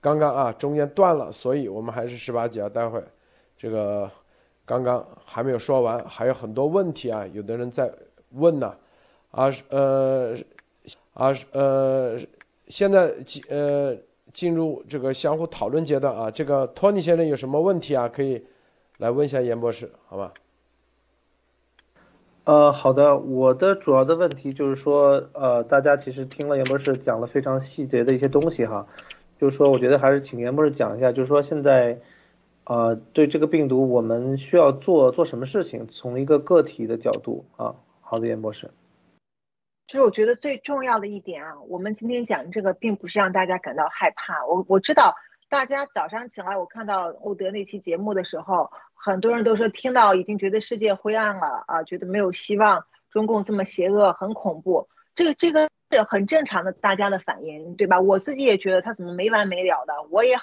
刚刚啊中间断了，所以我们还是十八集啊，待会这个刚刚还没有说完，还有很多问题啊，有的人在问呢，啊呃啊呃，现在进呃进入这个相互讨论阶段啊，这个托尼先生有什么问题啊，可以来问一下严博士，好吧？呃，好的，我的主要的问题就是说，呃，大家其实听了严博士讲了非常细节的一些东西哈，就是说，我觉得还是请严博士讲一下，就是说现在，呃，对这个病毒我们需要做做什么事情，从一个个体的角度啊。好的，严博士。其实我觉得最重要的一点啊，我们今天讲这个，并不是让大家感到害怕。我我知道大家早上起来，我看到欧德那期节目的时候。很多人都说听到已经觉得世界灰暗了啊，觉得没有希望，中共这么邪恶，很恐怖。这个这个是很正常的，大家的反应，对吧？我自己也觉得他怎么没完没了的，我也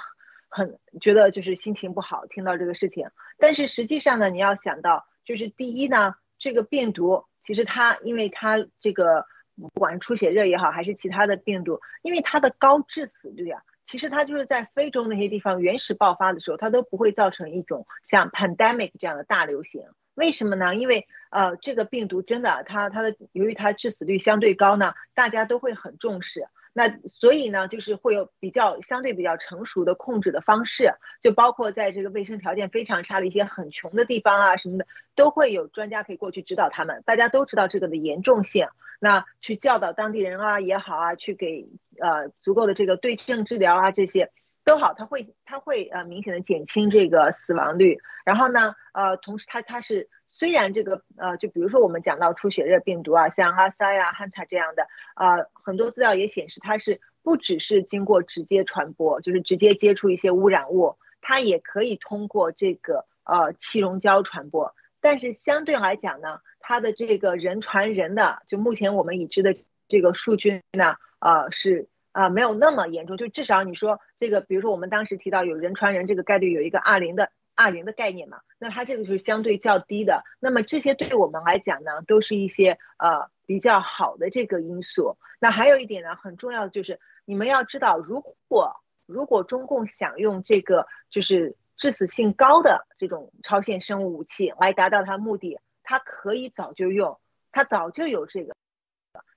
很觉得就是心情不好，听到这个事情。但是实际上呢，你要想到，就是第一呢，这个病毒其实它因为它这个不管出血热也好，还是其他的病毒，因为它的高致死率啊。其实它就是在非洲那些地方原始爆发的时候，它都不会造成一种像 pandemic 这样的大流行。为什么呢？因为呃，这个病毒真的，它它的由于它致死率相对高呢，大家都会很重视。那所以呢，就是会有比较相对比较成熟的控制的方式，就包括在这个卫生条件非常差的一些很穷的地方啊什么的，都会有专家可以过去指导他们。大家都知道这个的严重性，那去教导当地人啊也好啊，去给呃足够的这个对症治疗啊这些。都好，它会它会呃明显的减轻这个死亡率，然后呢呃同时它它是虽然这个呃就比如说我们讲到出血热病毒啊，像阿萨呀、汉塔这样的呃很多资料也显示它是不只是经过直接传播，就是直接接触一些污染物，它也可以通过这个呃气溶胶传播，但是相对来讲呢，它的这个人传人的就目前我们已知的这个数据呢呃是。啊，没有那么严重，就至少你说这个，比如说我们当时提到有人传人这个概率有一个二零的二零的概念嘛，那它这个就是相对较低的。那么这些对我们来讲呢，都是一些呃比较好的这个因素。那还有一点呢，很重要的就是你们要知道，如果如果中共想用这个就是致死性高的这种超限生物武器来达到它目的，它可以早就用，它早就有这个，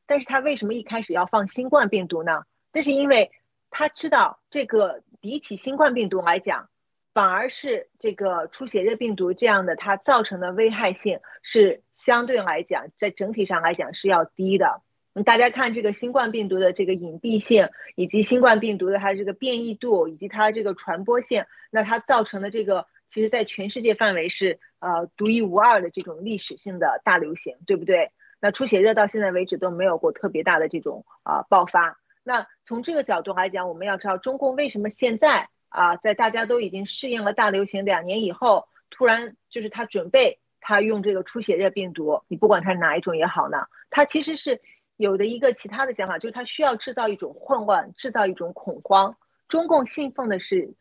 但是它为什么一开始要放新冠病毒呢？这是因为他知道这个比起新冠病毒来讲，反而是这个出血热病毒这样的它造成的危害性是相对来讲，在整体上来讲是要低的。大家看这个新冠病毒的这个隐蔽性，以及新冠病毒的它这个变异度，以及它这个传播性，那它造成的这个，其实在全世界范围是呃独一无二的这种历史性的大流行，对不对？那出血热到现在为止都没有过特别大的这种啊爆发。那从这个角度来讲，我们要知道中共为什么现在啊，在大家都已经适应了大流行两年以后，突然就是他准备他用这个出血热病毒，你不管它是哪一种也好呢，他其实是有的一个其他的想法，就是他需要制造一种混乱，制造一种恐慌。中共信奉的是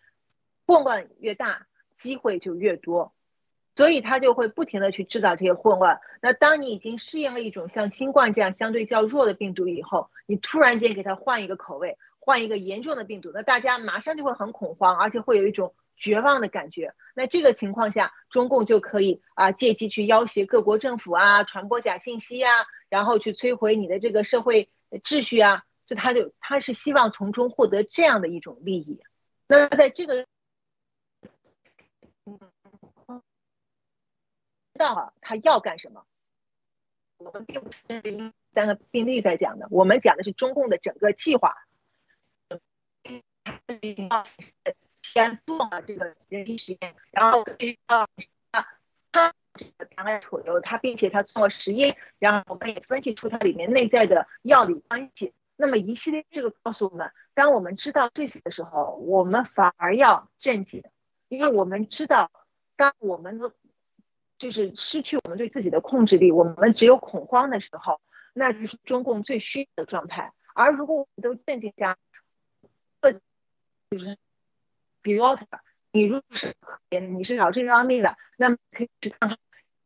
混乱越大，机会就越多。所以他就会不停的去制造这些混乱。那当你已经适应了一种像新冠这样相对较弱的病毒以后，你突然间给他换一个口味，换一个严重的病毒，那大家马上就会很恐慌，而且会有一种绝望的感觉。那这个情况下，中共就可以啊借机去要挟各国政府啊，传播假信息啊，然后去摧毁你的这个社会秩序啊。就他就他是希望从中获得这样的一种利益。那在这个。知道他要干什么？我们并不是三个病例在讲的，我们讲的是中共的整个计划。先做了这个人体实验，然后啊，他他来土流，他并且他做了实验，然后我们也分析出它里面内在的药理关系。那么一系列这个告诉我们，当我们知道这些的时候，我们反而要镇静，因为我们知道，当我们的就是失去我们对自己的控制力，我们只有恐慌的时候，那就是中共最虚的状态。而如果我们都镇静下，就是，比如你如果是你是搞这方面的，那么可以去看看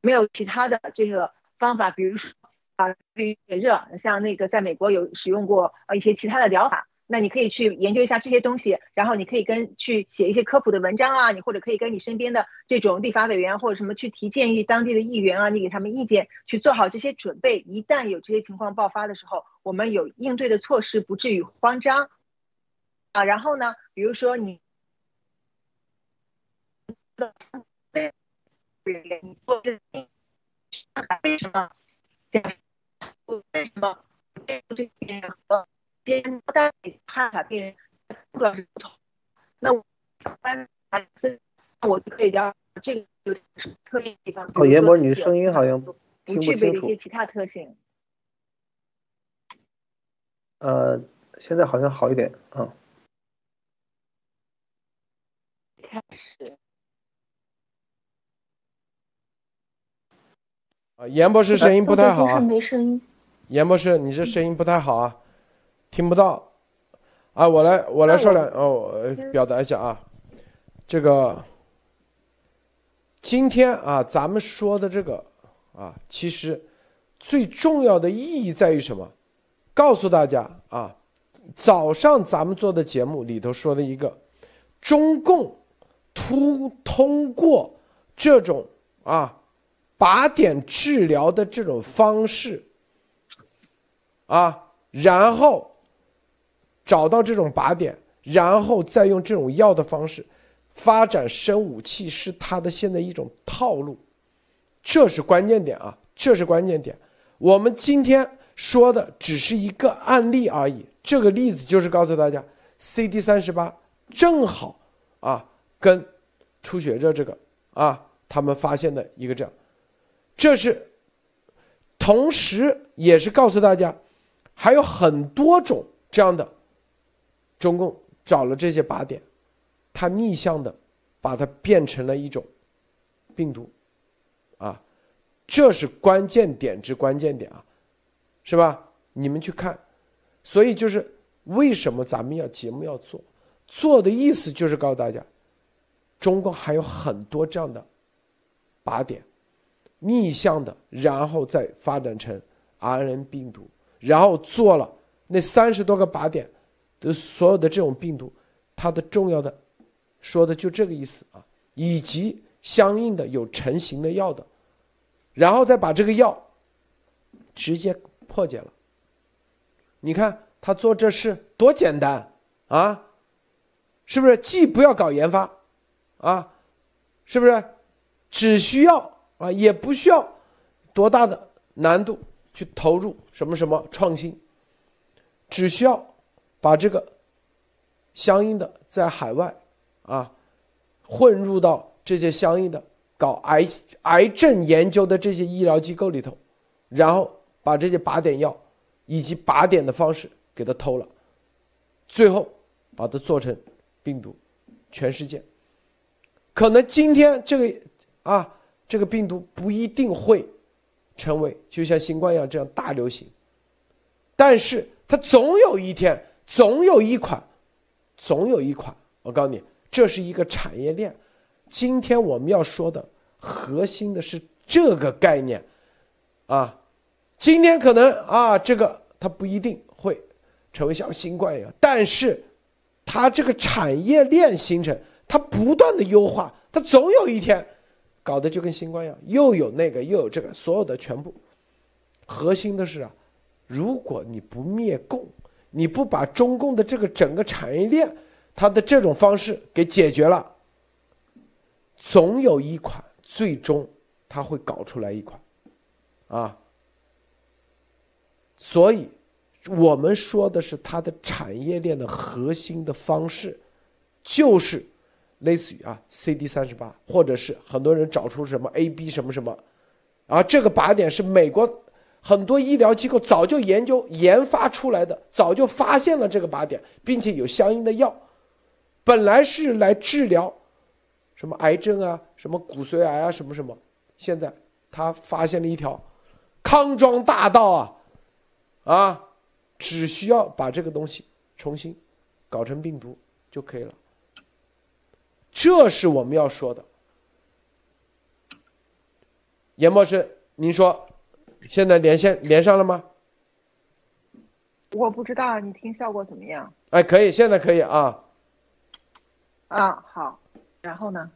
没有其他的这个方法，比如说啊，对于热，像那个在美国有使用过呃一些其他的疗法。那你可以去研究一下这些东西，然后你可以跟去写一些科普的文章啊，你或者可以跟你身边的这种立法委员或者什么去提建议，当地的议员啊，你给他们意见，去做好这些准备。一旦有这些情况爆发的时候，我们有应对的措施，不至于慌张啊。然后呢，比如说你。你做这为什么？为什么？肩带看法病人主要是不同。那我班孩子，我就可以聊这个有点是特异地方。哦，严博，你的声音好像听不清楚。不具备一些其他特性。呃，现在好像好一点，啊。开始。啊严博士声音不太好啊！没声音。严博士，你这声音不太好啊，听不到。啊，我来，我来说两哦，表达一下啊。这个今天啊，咱们说的这个啊，其实最重要的意义在于什么？告诉大家啊，早上咱们做的节目里头说的一个，中共突通过这种啊。靶点治疗的这种方式，啊，然后找到这种靶点，然后再用这种药的方式发展生武器，是他的现在一种套路，这是关键点啊，这是关键点。我们今天说的只是一个案例而已，这个例子就是告诉大家，CD 三十八正好啊跟出血热这个啊，他们发现的一个这样。这是，同时也是告诉大家，还有很多种这样的，中共找了这些靶点，它逆向的把它变成了一种病毒，啊，这是关键点之关键点啊，是吧？你们去看，所以就是为什么咱们要节目要做，做的意思就是告诉大家，中共还有很多这样的靶点。逆向的，然后再发展成 RNA 病毒，然后做了那三十多个靶点的所有的这种病毒，它的重要的说的就这个意思啊，以及相应的有成型的药的，然后再把这个药直接破解了。你看他做这事多简单啊，是不是？既不要搞研发啊，是不是？只需要。啊，也不需要多大的难度去投入什么什么创新，只需要把这个相应的在海外啊混入到这些相应的搞癌癌症研究的这些医疗机构里头，然后把这些靶点药以及靶点的方式给它偷了，最后把它做成病毒，全世界可能今天这个啊。这个病毒不一定会成为就像新冠一样这样大流行，但是它总有一天，总有一款，总有一款。我告诉你，这是一个产业链。今天我们要说的核心的是这个概念啊。今天可能啊，这个它不一定会成为像新冠一样，但是它这个产业链形成，它不断的优化，它总有一天。搞得就跟新冠一样，又有那个又有这个，所有的全部。核心的是啊，如果你不灭共，你不把中共的这个整个产业链，它的这种方式给解决了，总有一款最终它会搞出来一款，啊。所以，我们说的是它的产业链的核心的方式，就是。类似于啊，CD 三十八，或者是很多人找出什么 AB 什么什么，啊，这个靶点是美国很多医疗机构早就研究研发出来的，早就发现了这个靶点，并且有相应的药，本来是来治疗什么癌症啊，什么骨髓癌啊，什么什么，现在他发现了一条康庄大道啊，啊，只需要把这个东西重新搞成病毒就可以了。这是我们要说的，严博士，您说，现在连线连上了吗？我不知道，你听效果怎么样？哎，可以，现在可以啊。啊，好。然后呢？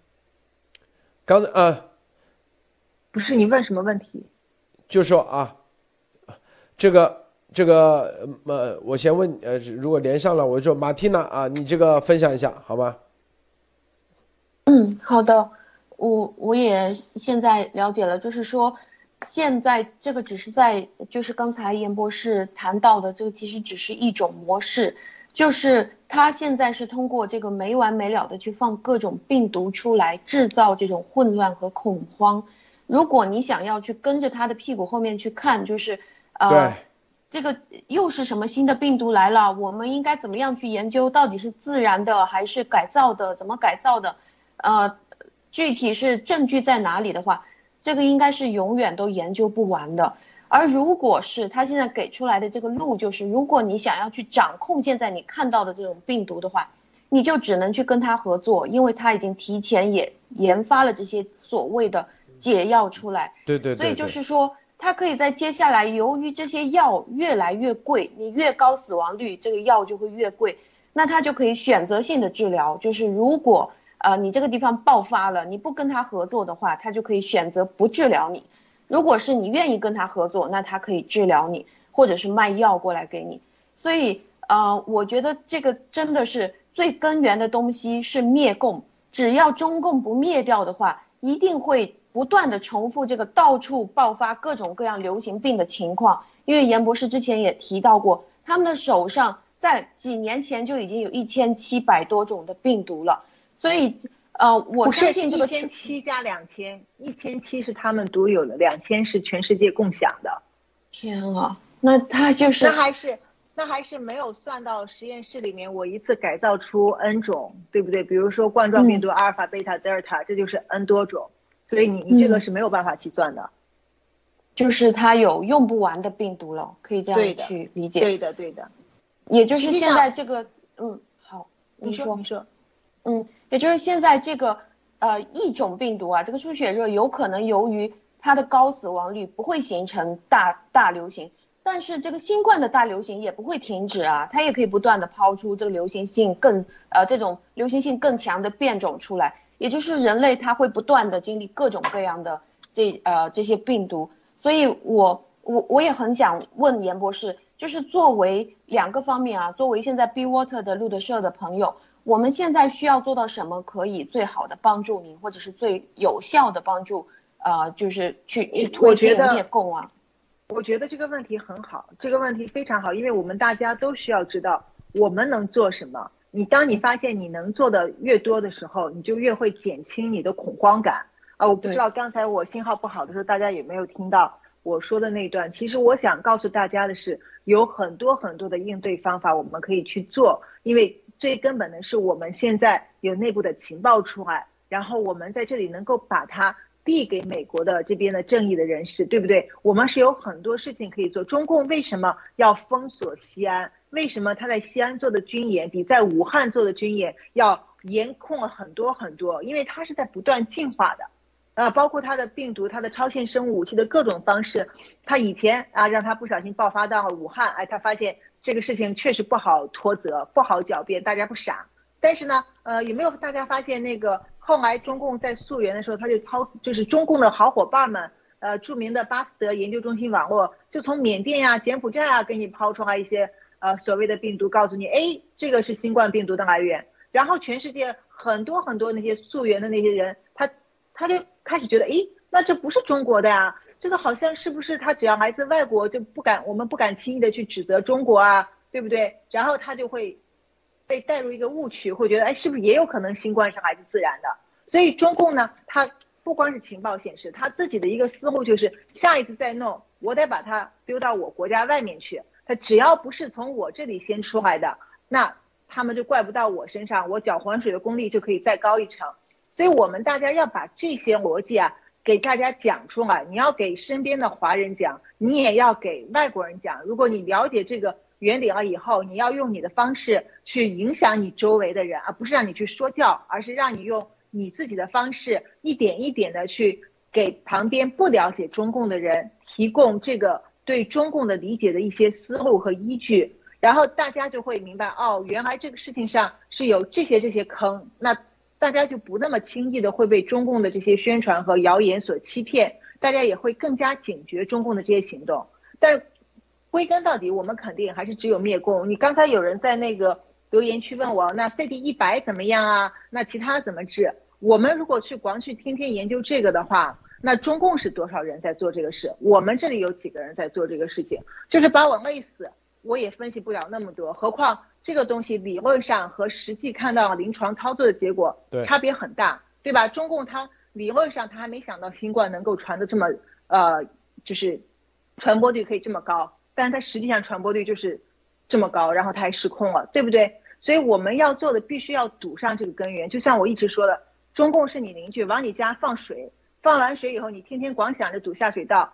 刚才呃，不是你问什么问题？就说啊，这个这个呃，我先问呃，如果连上了，我说马蒂娜啊，你这个分享一下好吗？嗯，好的。我我也现在了解了，就是说，现在这个只是在，就是刚才严博士谈到的，这个其实只是一种模式，就是他现在是通过这个没完没了的去放各种病毒出来，制造这种混乱和恐慌。如果你想要去跟着他的屁股后面去看，就是呃，这个又是什么新的病毒来了？我们应该怎么样去研究？到底是自然的还是改造的？怎么改造的？呃。具体是证据在哪里的话，这个应该是永远都研究不完的。而如果是他现在给出来的这个路，就是如果你想要去掌控现在你看到的这种病毒的话，你就只能去跟他合作，因为他已经提前也研发了这些所谓的解药出来。对对。所以就是说，他可以在接下来，由于这些药越来越贵，你越高死亡率，这个药就会越贵，那他就可以选择性的治疗，就是如果。呃，你这个地方爆发了，你不跟他合作的话，他就可以选择不治疗你。如果是你愿意跟他合作，那他可以治疗你，或者是卖药过来给你。所以，呃，我觉得这个真的是最根源的东西是灭共。只要中共不灭掉的话，一定会不断的重复这个到处爆发各种各样流行病的情况。因为严博士之前也提到过，他们的手上在几年前就已经有一千七百多种的病毒了。所以，呃，我相信这个一千七加两千，一千七是他们独有的，两千是全世界共享的。天啊，那他就是那还是那还是没有算到实验室里面，我一次改造出 N 种，对不对？比如说冠状病毒阿尔法、贝塔、德尔塔，这就是 N 多种，所以你你这个是没有办法计算的。就是它有用不完的病毒了，可以这样去理解。对的，对的。也就是现在这个，嗯，好，你说，你说，嗯。也就是现在这个，呃，异种病毒啊，这个出血热有可能由于它的高死亡率不会形成大大流行，但是这个新冠的大流行也不会停止啊，它也可以不断的抛出这个流行性更呃这种流行性更强的变种出来，也就是人类它会不断的经历各种各样的这呃这些病毒，所以我我我也很想问严博士，就是作为两个方面啊，作为现在 B Water 的路德社的朋友。我们现在需要做到什么，可以最好的帮助您，或者是最有效的帮助，呃，就是去去推进灭共啊？我觉得这个问题很好，这个问题非常好，因为我们大家都需要知道我们能做什么。你当你发现你能做的越多的时候，你就越会减轻你的恐慌感啊！我不知道刚才我信号不好的时候，大家有没有听到我说的那段？其实我想告诉大家的是，有很多很多的应对方法我们可以去做，因为。最根本的是，我们现在有内部的情报出来，然后我们在这里能够把它递给美国的这边的正义的人士，对不对？我们是有很多事情可以做。中共为什么要封锁西安？为什么他在西安做的军演比在武汉做的军演要严控了很多很多？因为他是在不断进化的，呃，包括他的病毒、他的超限生物武器的各种方式。他以前啊，让他不小心爆发到了武汉，哎，他发现。这个事情确实不好脱责，不好狡辩，大家不傻。但是呢，呃，有没有大家发现那个后来中共在溯源的时候，他就抛，就是中共的好伙伴们，呃，著名的巴斯德研究中心网络，就从缅甸呀、柬埔寨啊给你抛出来一些呃所谓的病毒，告诉你，哎，这个是新冠病毒的来源。然后全世界很多很多那些溯源的那些人，他他就开始觉得，哎，那这不是中国的呀。这个好像是不是他只要来自外国就不敢，我们不敢轻易的去指责中国啊，对不对？然后他就会被带入一个误区，会觉得哎，是不是也有可能新冠是来自自然的？所以中共呢，他不光是情报显示，他自己的一个思路就是下一次再弄，我得把它丢到我国家外面去。他只要不是从我这里先出来的，那他们就怪不到我身上，我搅浑水的功力就可以再高一层。所以我们大家要把这些逻辑啊。给大家讲出来，你要给身边的华人讲，你也要给外国人讲。如果你了解这个原理了以后，你要用你的方式去影响你周围的人，而不是让你去说教，而是让你用你自己的方式，一点一点的去给旁边不了解中共的人提供这个对中共的理解的一些思路和依据。然后大家就会明白，哦，原来这个事情上是有这些这些坑，那大家就不那么轻易的会被中共的这些宣传和谣言所欺骗，大家也会更加警觉中共的这些行动。但归根到底，我们肯定还是只有灭共。你刚才有人在那个留言区问我，那 CD 一百怎么样啊？那其他怎么治？我们如果去光去天天研究这个的话，那中共是多少人在做这个事？我们这里有几个人在做这个事情？就是把我累死，我也分析不了那么多。何况这个东西理论上和实际看到临床操作的结果差别很大，对吧？中共它理论上它还没想到新冠能够传的这么呃，就是传播率可以这么高，但是它实际上传播率就是这么高，然后它还失控了，对不对？所以我们要做的必须要堵上这个根源，就像我一直说的。中共是你邻居，往你家放水，放完水以后，你天天光想着堵下水道，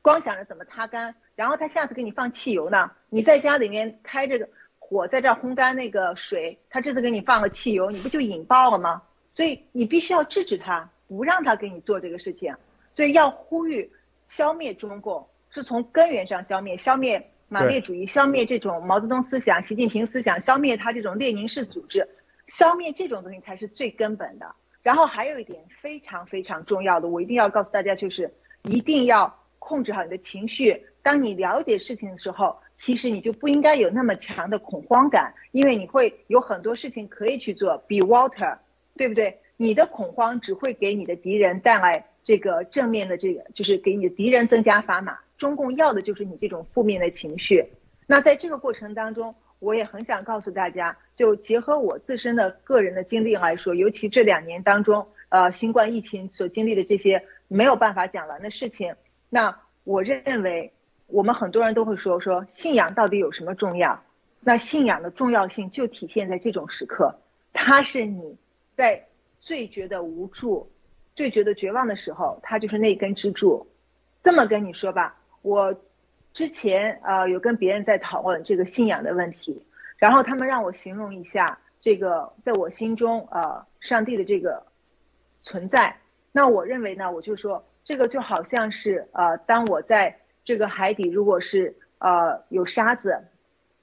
光想着怎么擦干，然后他下次给你放汽油呢？你在家里面开着火在这烘干那个水，他这次给你放了汽油，你不就引爆了吗？所以你必须要制止他，不让他给你做这个事情。所以要呼吁消灭中共，是从根源上消灭，消灭马列主义，消灭这种毛泽东思想、习近平思想，消灭他这种列宁式组织，消灭这种东西才是最根本的。然后还有一点非常非常重要的，我一定要告诉大家，就是一定要控制好你的情绪。当你了解事情的时候，其实你就不应该有那么强的恐慌感，因为你会有很多事情可以去做。Be water，对不对？你的恐慌只会给你的敌人带来这个正面的这个，就是给你的敌人增加砝码。中共要的就是你这种负面的情绪。那在这个过程当中，我也很想告诉大家。就结合我自身的个人的经历来说，尤其这两年当中，呃，新冠疫情所经历的这些没有办法讲完的事情，那我认为我们很多人都会说说信仰到底有什么重要？那信仰的重要性就体现在这种时刻，它是你在最觉得无助、最觉得绝望的时候，它就是那根支柱。这么跟你说吧，我之前呃有跟别人在讨论这个信仰的问题。然后他们让我形容一下这个在我心中呃上帝的这个存在。那我认为呢，我就说这个就好像是呃，当我在这个海底，如果是呃有沙子，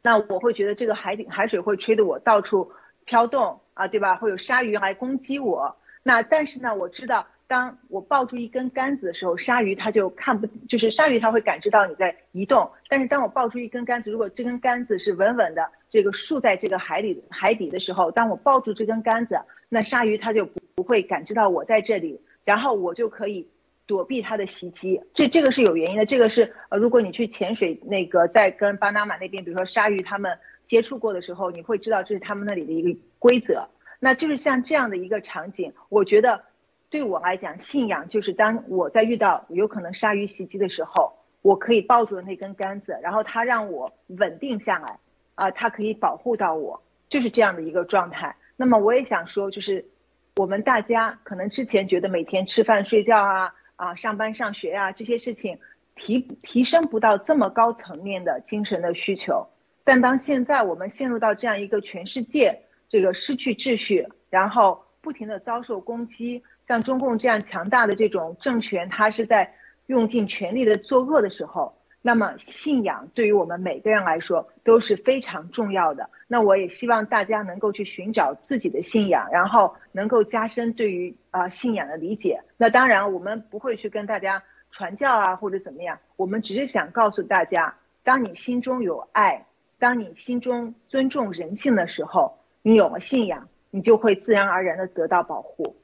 那我会觉得这个海底海水会吹得我到处飘动啊，对吧？会有鲨鱼来攻击我。那但是呢，我知道。当我抱住一根杆子的时候，鲨鱼它就看不，就是鲨鱼它会感知到你在移动。但是当我抱住一根杆子，如果这根杆子是稳稳的这个竖在这个海里海底的时候，当我抱住这根杆子，那鲨鱼它就不不会感知到我在这里，然后我就可以躲避它的袭击。这这个是有原因的，这个是呃，如果你去潜水那个在跟巴拿马那边，比如说鲨鱼他们接触过的时候，你会知道这是他们那里的一个规则。那就是像这样的一个场景，我觉得。对我来讲，信仰就是当我在遇到有可能鲨鱼袭击的时候，我可以抱住那根杆子，然后它让我稳定下来，啊，它可以保护到我，就是这样的一个状态。那么我也想说，就是我们大家可能之前觉得每天吃饭睡觉啊，啊，上班上学啊这些事情提提升不到这么高层面的精神的需求，但当现在我们陷入到这样一个全世界这个失去秩序，然后不停的遭受攻击。像中共这样强大的这种政权，它是在用尽全力的作恶的时候，那么信仰对于我们每个人来说都是非常重要的。那我也希望大家能够去寻找自己的信仰，然后能够加深对于啊信仰的理解。那当然，我们不会去跟大家传教啊或者怎么样，我们只是想告诉大家，当你心中有爱，当你心中尊重人性的时候，你有了信仰，你就会自然而然的得到保护。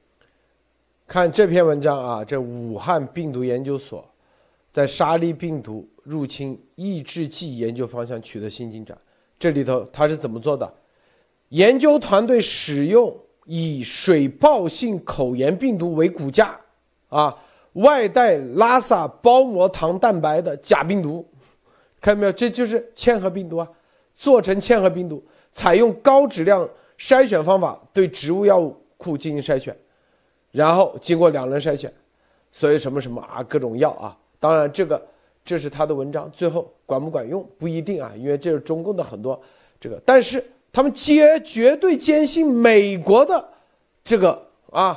看这篇文章啊，这武汉病毒研究所在沙粒病毒入侵抑制剂研究方向取得新进展。这里头他是怎么做的？研究团队使用以水泡性口炎病毒为骨架，啊，外带拉萨包膜糖蛋白的假病毒，看到没有？这就是嵌合病毒啊，做成嵌合病毒，采用高质量筛选方法对植物药物库进行筛选。然后经过两轮筛选，所以什么什么啊，各种药啊，当然这个这是他的文章，最后管不管用不一定啊，因为这是中共的很多这个，但是他们坚绝对坚信美国的这个啊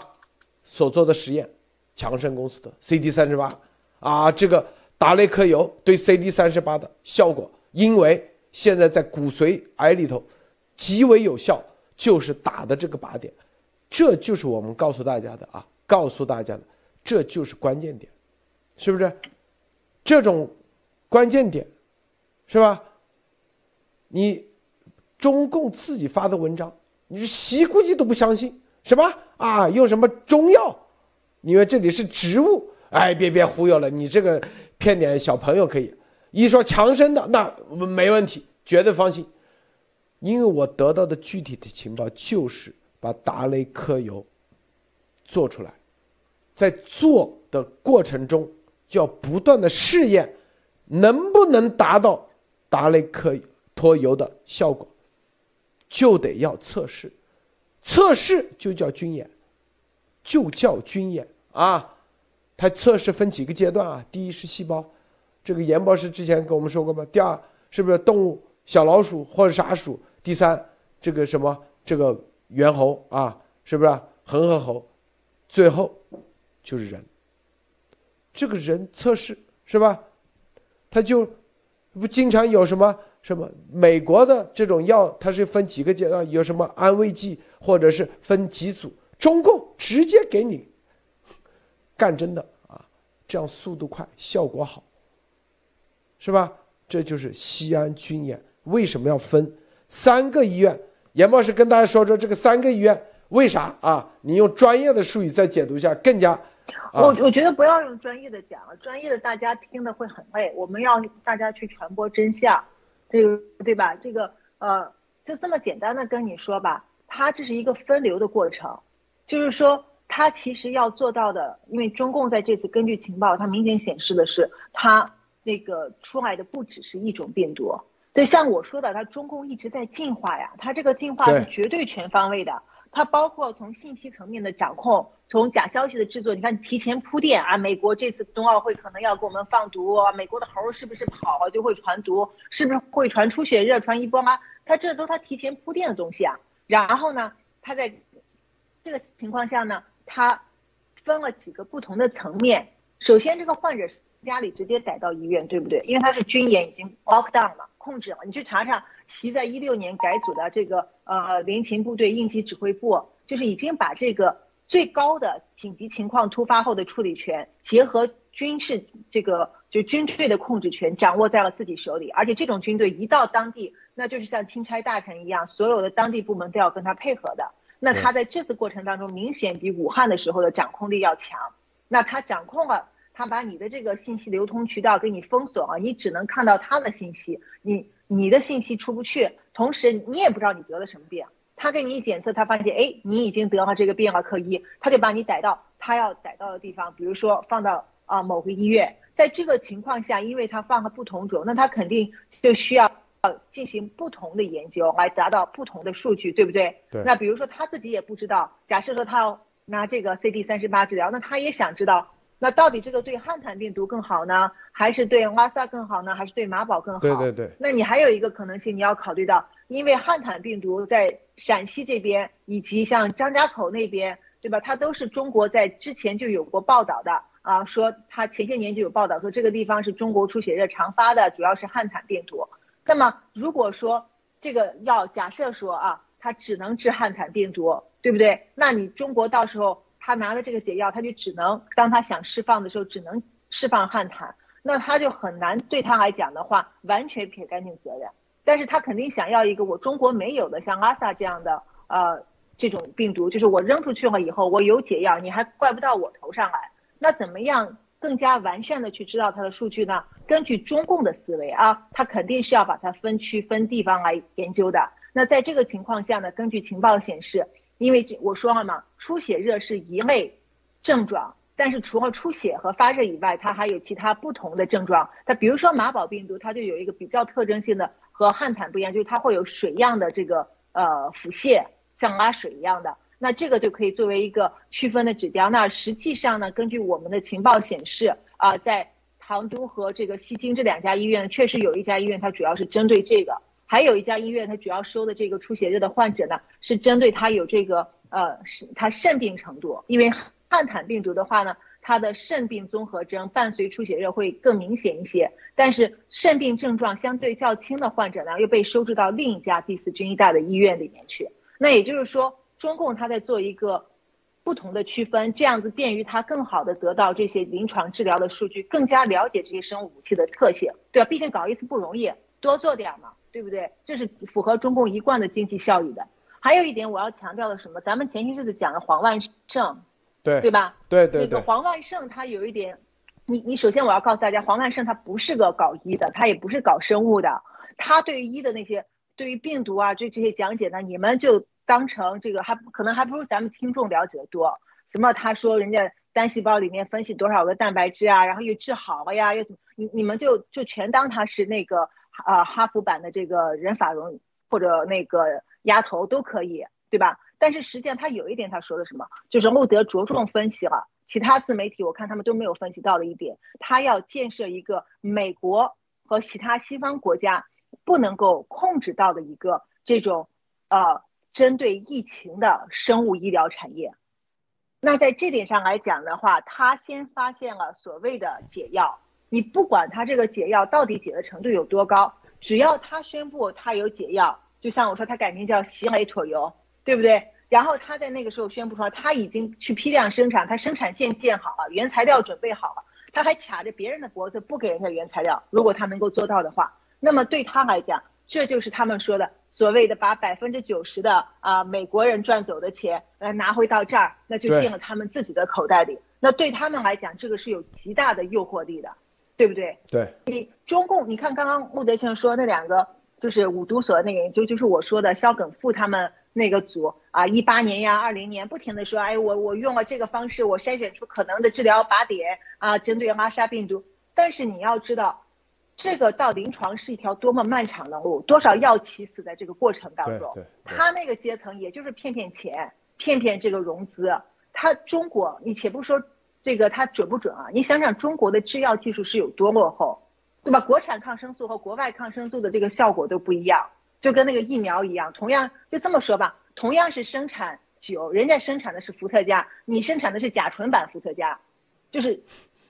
所做的实验，强生公司的 CD 三十八啊，这个达雷克油对 CD 三十八的效果，因为现在在骨髓癌里头极为有效，就是打的这个靶点，这就是我们告诉大家的啊，告诉大家的，这就是关键点，是不是？这种关键点，是吧？你中共自己发的文章，你是习估计都不相信，什么啊？用什么中药？因为这里是植物，哎，别别忽悠了，你这个骗点小朋友可以。一说强生的，那没问题，绝对放心。因为我得到的具体的情报就是把达雷克油做出来，在做的过程中。要不断的试验，能不能达到达雷克托油的效果，就得要测试，测试就叫军演，就叫军演啊！它测试分几个阶段啊？第一是细胞，这个严博士之前跟我们说过吗？第二是不是动物小老鼠或者啥鼠？第三这个什么这个猿猴啊，是不是恒河猴？最后就是人。这个人测试是吧？他就不经常有什么什么美国的这种药，它是分几个阶段，有什么安慰剂，或者是分几组。中共直接给你干真的啊，这样速度快，效果好，是吧？这就是西安军演为什么要分三个医院？严博士跟大家说说这个三个医院为啥啊？你用专业的术语再解读一下，更加。我我觉得不要用专业的讲了，专业的大家听的会很累。我们要大家去传播真相，这个对吧？这个呃，就这么简单的跟你说吧，它这是一个分流的过程，就是说它其实要做到的，因为中共在这次根据情报，它明显显示的是它那个出来的不只是一种病毒，对，像我说的，它中共一直在进化呀，它这个进化是绝对全方位的。它包括从信息层面的掌控，从假消息的制作，你看提前铺垫啊，美国这次冬奥会可能要给我们放毒，美国的猴是不是跑就会传毒，是不是会传出血热、传一波吗？他这都他提前铺垫的东西啊。然后呢，他在这个情况下呢，他分了几个不同的层面。首先，这个患者家里直接逮到医院，对不对？因为他是军演已经 lock down 了，控制了。你去查查。习在一六年改组的这个呃联勤部队应急指挥部，就是已经把这个最高的紧急情况突发后的处理权，结合军事这个就军队的控制权，掌握在了自己手里。而且这种军队一到当地，那就是像钦差大臣一样，所有的当地部门都要跟他配合的。那他在这次过程当中，明显比武汉的时候的掌控力要强。那他掌控了，他把你的这个信息流通渠道给你封锁了，你只能看到他的信息，你。你的信息出不去，同时你也不知道你得了什么病。他给你一检测，他发现，哎，你已经得了这个病了，可以，他就把你逮到他要逮到的地方，比如说放到啊某个医院。在这个情况下，因为他放了不同种，那他肯定就需要呃进行不同的研究来达到不同的数据，对不对？对。那比如说他自己也不知道，假设说他要拿这个 CD 三十八治疗，那他也想知道。那到底这个对汉坦病毒更好呢，还是对拉萨更好呢，还是对马宝更好？对对对。那你还有一个可能性，你要考虑到，因为汉坦病毒在陕西这边以及像张家口那边，对吧？它都是中国在之前就有过报道的啊，说它前些年就有报道说这个地方是中国出血热常发的，主要是汉坦病毒。那么如果说这个药假设说啊，它只能治汉坦病毒，对不对？那你中国到时候。他拿了这个解药，他就只能当他想释放的时候，只能释放汉坦，那他就很难对他来讲的话完全撇干净责任。但是他肯定想要一个我中国没有的，像阿萨这样的呃这种病毒，就是我扔出去了以后，我有解药，你还怪不到我头上来。那怎么样更加完善的去知道它的数据呢？根据中共的思维啊，他肯定是要把它分区分地方来研究的。那在这个情况下呢，根据情报显示。因为这我说了嘛，出血热是一类症状，但是除了出血和发热以外，它还有其他不同的症状。它比如说马宝病毒，它就有一个比较特征性的和汉坦不一样，就是它会有水样的这个呃腹泻，像拉水一样的。那这个就可以作为一个区分的指标。那实际上呢，根据我们的情报显示啊，在唐都和这个西京这两家医院，确实有一家医院它主要是针对这个。还有一家医院，它主要收的这个出血热的患者呢，是针对他有这个呃，是他肾病程度。因为汉坦病毒的话呢，它的肾病综合征伴随出血热会更明显一些，但是肾病症状相对较轻的患者呢，又被收治到另一家第四军医大的医院里面去。那也就是说，中共他在做一个不同的区分，这样子便于他更好的得到这些临床治疗的数据，更加了解这些生物武器的特性，对吧？毕竟搞一次不容易，多做点嘛，对不对？这是符合中共一贯的经济效益的。还有一点我要强调的什么？咱们前些日子讲的黄万胜。对对吧？对对对。那个黄万胜他有一点，你你首先我要告诉大家，黄万胜他不是个搞医的，他也不是搞生物的，他对于医的那些，对于病毒啊，这这些讲解呢，你们就当成这个还可能还不如咱们听众了解的多。什么他说人家单细胞里面分析多少个蛋白质啊，然后又治好了呀，又怎么？你你们就就全当他是那个啊哈佛版的这个人法荣或者那个丫头都可以，对吧？但是实际上，他有一点他说的什么，就是穆德着重分析了其他自媒体，我看他们都没有分析到的一点，他要建设一个美国和其他西方国家不能够控制到的一个这种呃针对疫情的生物医疗产业。那在这点上来讲的话，他先发现了所谓的解药，你不管他这个解药到底解的程度有多高，只要他宣布他有解药，就像我说他改名叫喜雷妥油。对不对？然后他在那个时候宣布说他已经去批量生产，他生产线建好了，原材料准备好了，他还卡着别人的脖子不给人家原材料。如果他能够做到的话，那么对他来讲，这就是他们说的所谓的把百分之九十的啊美国人赚走的钱来拿回到这儿，那就进了他们自己的口袋里。那对他们来讲，这个是有极大的诱惑力的，对不对？对。你中共，你看刚刚穆德先生说那两个，就是五毒所那个研究，就是我说的肖耿富他们。那个组啊，一八年呀，二零年不停的说，哎，我我用了这个方式，我筛选出可能的治疗靶点啊，针对拉沙病毒。但是你要知道，这个到临床是一条多么漫长的路，多少药企死在这个过程当中。他那个阶层也就是骗骗钱，骗骗这个融资。他中国，你且不说这个他准不准啊，你想想中国的制药技术是有多落后，对吧？国产抗生素和国外抗生素的这个效果都不一样。就跟那个疫苗一样，同样就这么说吧，同样是生产酒，人家生产的是伏特加，你生产的是甲醇版伏特加，就是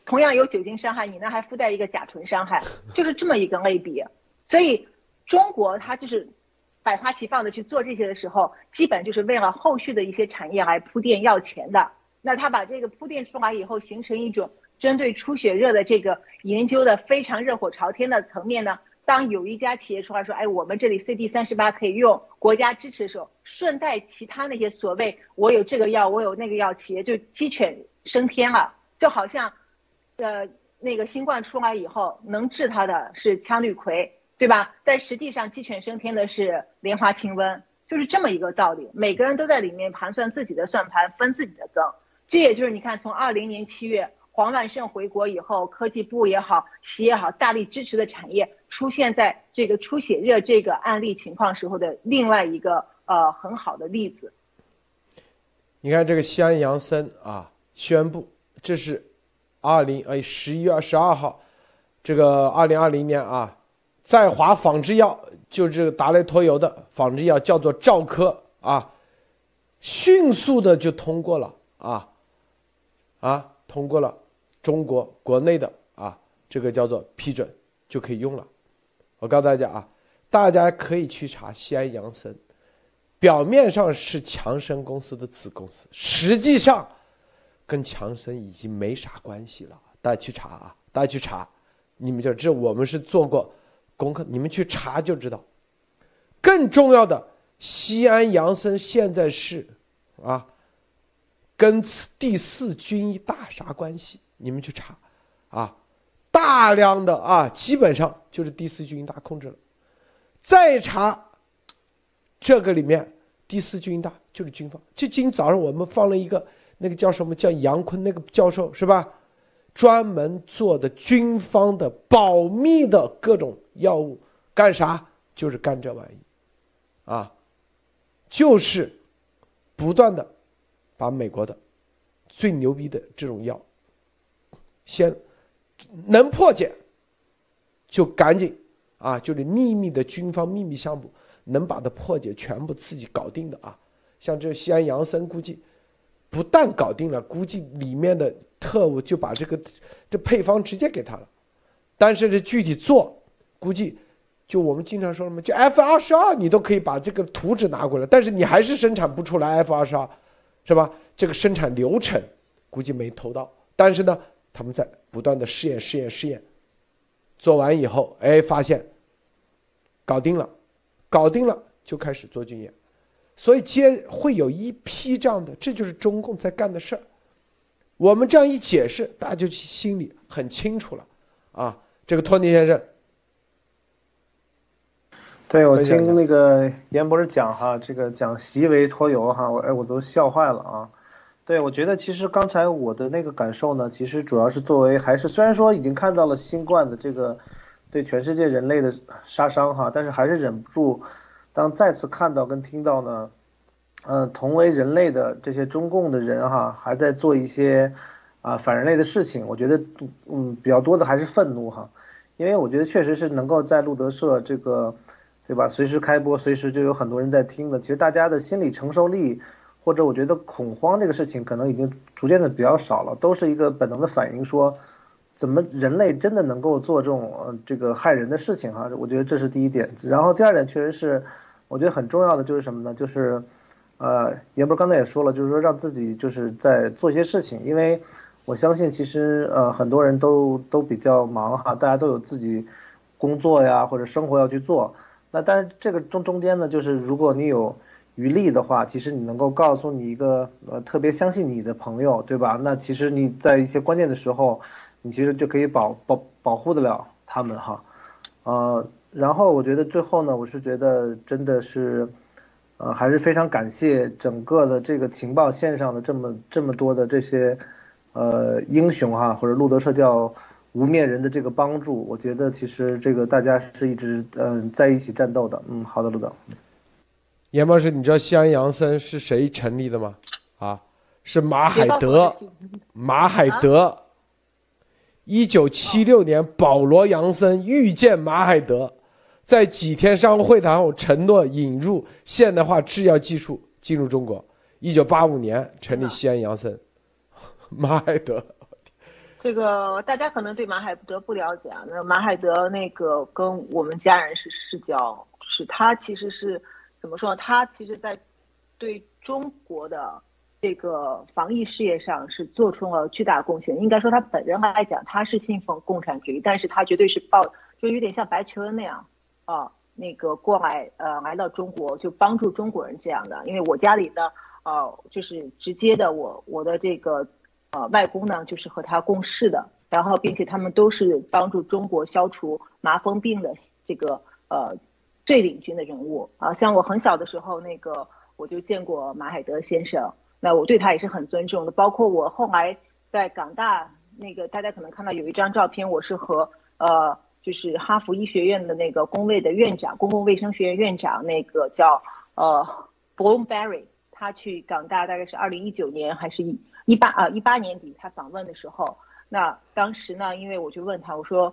同样有酒精伤害，你那还附带一个甲醇伤害，就是这么一个类比。所以中国它就是百花齐放的去做这些的时候，基本就是为了后续的一些产业来铺垫要钱的。那他把这个铺垫出来以后，形成一种针对出血热的这个研究的非常热火朝天的层面呢。当有一家企业出来说，哎，我们这里 CD 三十八可以用，国家支持的时候，顺带其他那些所谓我有这个药，我有那个药，企业就鸡犬升天了，就好像，呃，那个新冠出来以后，能治它的是羟氯喹，对吧？但实际上鸡犬升天的是莲花清瘟，就是这么一个道理。每个人都在里面盘算自己的算盘，分自己的羹。这也就是你看，从二零年七月。黄万胜回国以后，科技部也好，企业也好，大力支持的产业出现在这个出血热这个案例情况时候的另外一个呃很好的例子。你看这个西安杨森啊，宣布这是二零哎十一月二十二号，这个二零二零年啊，在华仿制药就这个达雷托油的仿制药叫做兆科啊，迅速的就通过了啊啊通过了。中国国内的啊，这个叫做批准就可以用了。我告诉大家啊，大家可以去查西安杨森，表面上是强生公司的子公司，实际上跟强生已经没啥关系了。大家去查啊，大家去查，你们就这我们是做过功课，你们去查就知道。更重要的，西安杨森现在是啊，跟第四军医大啥关系？你们去查，啊，大量的啊，基本上就是第四军医大控制了。再查，这个里面第四军医大就是军方。就今早上我们放了一个那个叫什么叫杨坤那个教授是吧？专门做的军方的保密的各种药物，干啥？就是干这玩意，啊，就是不断的把美国的最牛逼的这种药。先能破解，就赶紧啊！就是秘密的军方秘密项目，能把它破解，全部自己搞定的啊！像这西安杨森，估计不但搞定了，估计里面的特务就把这个这配方直接给他了，但是这具体做，估计就我们经常说什么，就 F 二十二你都可以把这个图纸拿过来，但是你还是生产不出来 F 二十二，是吧？这个生产流程估计没偷到，但是呢，他们在不断的试验试验试验，做完以后，哎，发现搞定了，搞定了就开始做军演。所以接会有一批这样的，这就是中共在干的事儿。我们这样一解释，大家就心里很清楚了，啊，这个托尼先生，对我听那个严博士讲哈，这个讲习为托油哈，我哎我都笑坏了啊。对我觉得其实刚才我的那个感受呢，其实主要是作为还是虽然说已经看到了新冠的这个对全世界人类的杀伤哈，但是还是忍不住。当再次看到跟听到呢，呃，同为人类的这些中共的人哈，还在做一些啊反人类的事情，我觉得嗯比较多的还是愤怒哈，因为我觉得确实是能够在路德社这个，对吧？随时开播，随时就有很多人在听的。其实大家的心理承受力，或者我觉得恐慌这个事情，可能已经逐渐的比较少了，都是一个本能的反应，说怎么人类真的能够做这种呃这个害人的事情哈？我觉得这是第一点。然后第二点确实是。我觉得很重要的就是什么呢？就是，呃，也不是刚才也说了，就是说让自己就是在做一些事情，因为我相信其实呃很多人都都比较忙哈，大家都有自己工作呀或者生活要去做。那但是这个中中间呢，就是如果你有余力的话，其实你能够告诉你一个呃特别相信你的朋友，对吧？那其实你在一些关键的时候，你其实就可以保保保护得了他们哈，呃。然后我觉得最后呢，我是觉得真的是，呃，还是非常感谢整个的这个情报线上的这么这么多的这些，呃，英雄哈，或者路德社叫无面人的这个帮助。我觉得其实这个大家是一直嗯在一起战斗的。嗯，好的，路德。严博士，你知道西安杨森是谁成立的吗？啊，是马海德，马海德。一九七六年，保罗杨森遇见马海德。在几天商务会谈后，承诺引入现代化制药技术进入中国。一九八五年成立西安杨森，马海德。这个大家可能对马海德不了解啊。那马海德那个跟我们家人是世交，是他其实是怎么说？他其实在对中国的这个防疫事业上是做出了巨大贡献。应该说他本人来讲，他是信奉共产主义，但是他绝对是抱，就有点像白求恩那样。啊，那个过来，呃，来到中国就帮助中国人这样的，因为我家里的，呃，就是直接的，我我的这个，呃，外公呢，就是和他共事的，然后并且他们都是帮助中国消除麻风病的这个，呃，最领军的人物啊。像我很小的时候，那个我就见过马海德先生，那我对他也是很尊重的。包括我后来在港大，那个大家可能看到有一张照片，我是和，呃。就是哈佛医学院的那个公卫的院长，公共卫生学院院长，那个叫呃 Bloomberry，他去港大大概是二零一九年还是一一八啊一八年底他访问的时候，那当时呢，因为我就问他，我说，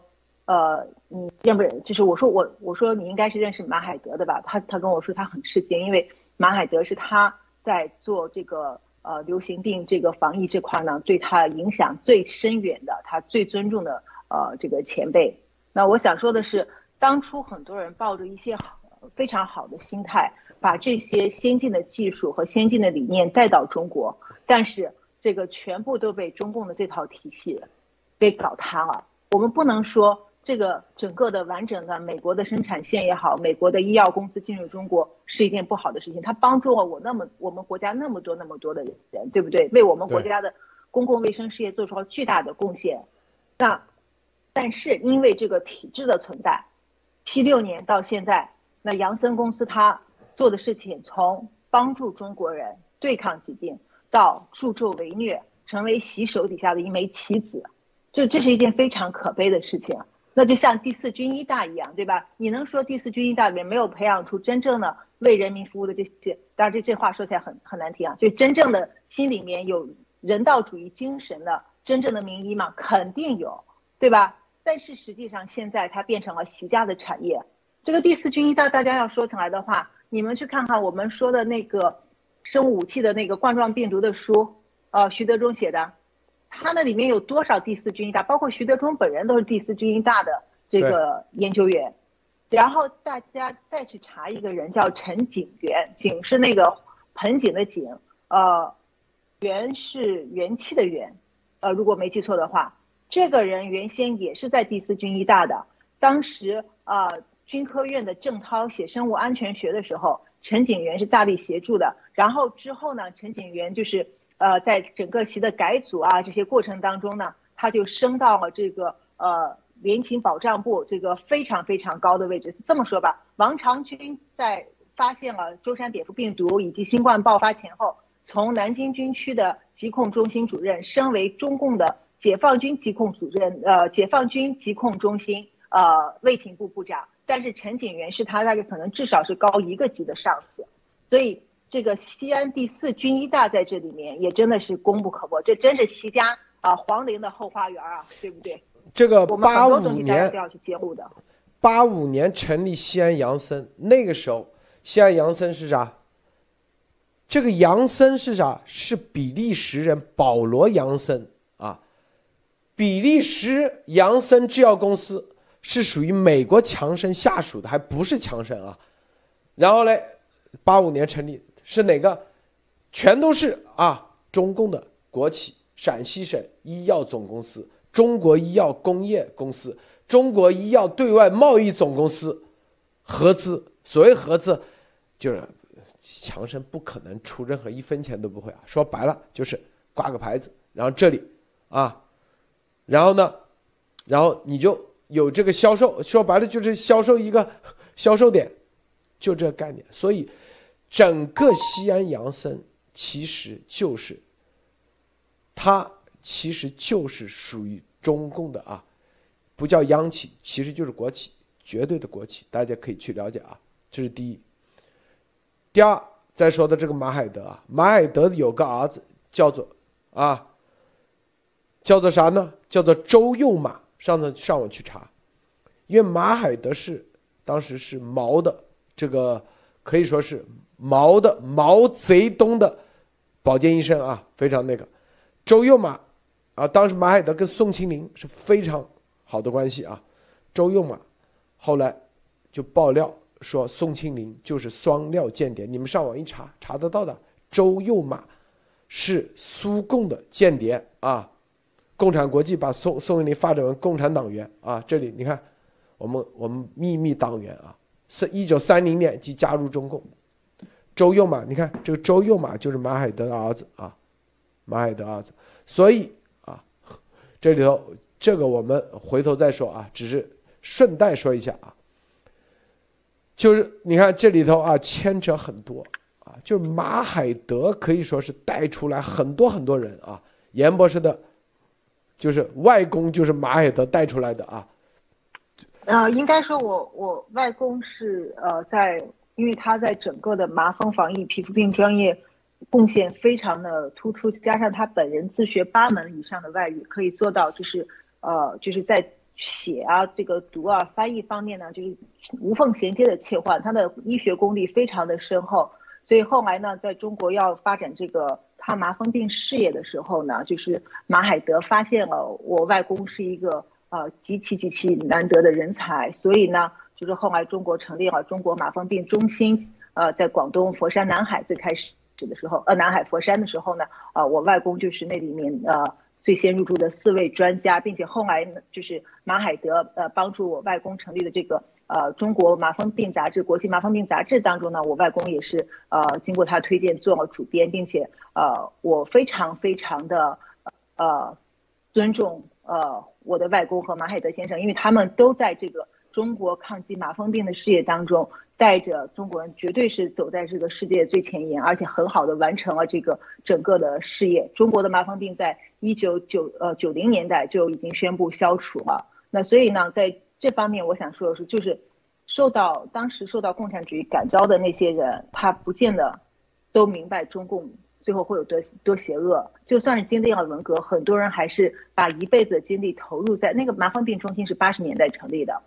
呃，你认不认？就是我说我我说你应该是认识马海德的吧？他他跟我说他很吃惊，因为马海德是他在做这个呃流行病这个防疫这块呢，对他影响最深远的，他最尊重的呃这个前辈。那我想说的是，当初很多人抱着一些、非常好的心态，把这些先进的技术和先进的理念带到中国，但是这个全部都被中共的这套体系给搞塌了。我们不能说这个整个的完整的美国的生产线也好，美国的医药公司进入中国是一件不好的事情，它帮助了我那么我们国家那么多那么多的人，对不对？为我们国家的公共卫生事业做出了巨大的贡献。那。但是因为这个体制的存在，七六年到现在，那杨森公司他做的事情，从帮助中国人对抗疾病，到助纣为虐，成为洗手底下的一枚棋子，这这是一件非常可悲的事情。那就像第四军医大一样，对吧？你能说第四军医大里面没有培养出真正的为人民服务的这些？当然这这话说起来很很难听啊，就真正的心里面有人道主义精神的真正的名医吗？肯定有，对吧？但是实际上，现在它变成了习家的产业。这个第四军医大，大家要说起来的话，你们去看看我们说的那个生物武器的那个冠状病毒的书，呃，徐德忠写的，他那里面有多少第四军医大，包括徐德忠本人都是第四军医大的这个研究员。然后大家再去查一个人叫陈景元，景是那个盆景的景，呃，元是元气的元，呃，如果没记错的话，这个人原先也是在第四军医大的，当时呃军科院的郑涛写生物安全学的时候，陈景元是大力协助的。然后之后呢，陈景元就是呃在整个习的改组啊这些过程当中呢，他就升到了这个呃。联勤保障部这个非常非常高的位置。这么说吧，王长军在发现了舟山蝙蝠病毒以及新冠爆发前后，从南京军区的疾控中心主任升为中共的解放军疾控主任，呃，解放军疾控中心呃卫勤部部长。但是陈景元是他大概可能至少是高一个级的上司，所以这个西安第四军医大在这里面也真的是功不可没。这真是习家啊皇陵的后花园啊，对不对？这个八五年，的。八五年成立西安杨森，那个时候西安杨森是啥？这个杨森是啥？是比利时人保罗杨森啊。比利时杨森制药公司是属于美国强生下属的，还不是强生啊。然后嘞，八五年成立是哪个？全都是啊，中共的国企陕西省医药总公司。中国医药工业公司、中国医药对外贸易总公司合资，所谓合资，就是强生不可能出任何一分钱都不会啊。说白了就是挂个牌子，然后这里啊，然后呢，然后你就有这个销售，说白了就是销售一个销售点，就这个概念。所以整个西安杨森其实就是它。其实就是属于中共的啊，不叫央企，其实就是国企，绝对的国企，大家可以去了解啊。这是第一。第二，再说的这个马海德啊，马海德有个儿子叫做啊，叫做啥呢？叫做周右马。上次上网去查，因为马海德是当时是毛的这个可以说是毛的毛泽东的保健医生啊，非常那个。周右马。啊，当时马海德跟宋庆龄是非常好的关系啊，周用嘛，后来就爆料说宋庆龄就是双料间谍，你们上网一查查得到的，周用马是苏共的间谍啊，共产国际把宋宋庆龄发展为共产党员啊，这里你看，我们我们秘密党员啊，是一九三零年即加入中共，周用马，你看这个周用马就是马海德的儿子啊，马海德儿子，所以啊。这里头，这个我们回头再说啊，只是顺带说一下啊。就是你看这里头啊，牵扯很多啊，就是马海德可以说是带出来很多很多人啊。严博士的，就是外公就是马海德带出来的啊。呃，应该说我我外公是呃在，因为他在整个的麻风防疫、皮肤病专业。贡献非常的突出，加上他本人自学八门以上的外语，可以做到就是呃就是在写啊这个读啊翻译方面呢，就是无缝衔接的切换，他的医学功力非常的深厚。所以后来呢，在中国要发展这个抗麻风病事业的时候呢，就是马海德发现了我外公是一个呃极其极其难得的人才，所以呢，就是后来中国成立了中国麻风病中心，呃，在广东佛山南海最开始。的时候，呃，南海佛山的时候呢，呃，我外公就是那里面呃最先入驻的四位专家，并且后来，就是马海德呃帮助我外公成立的这个呃中国麻风病杂志、国际麻风病杂志当中呢，我外公也是呃经过他推荐做了主编，并且呃我非常非常的呃尊重呃我的外公和马海德先生，因为他们都在这个中国抗击麻风病的事业当中。带着中国人绝对是走在这个世界最前沿，而且很好的完成了这个整个的事业。中国的麻风病在一九九呃九零年代就已经宣布消除了。那所以呢，在这方面我想说的是，就是受到当时受到共产主义感召的那些人，他不见得都明白中共最后会有多多邪恶。就算是经历了文革，很多人还是把一辈子的精力投入在那个麻风病中心是八十年代成立的。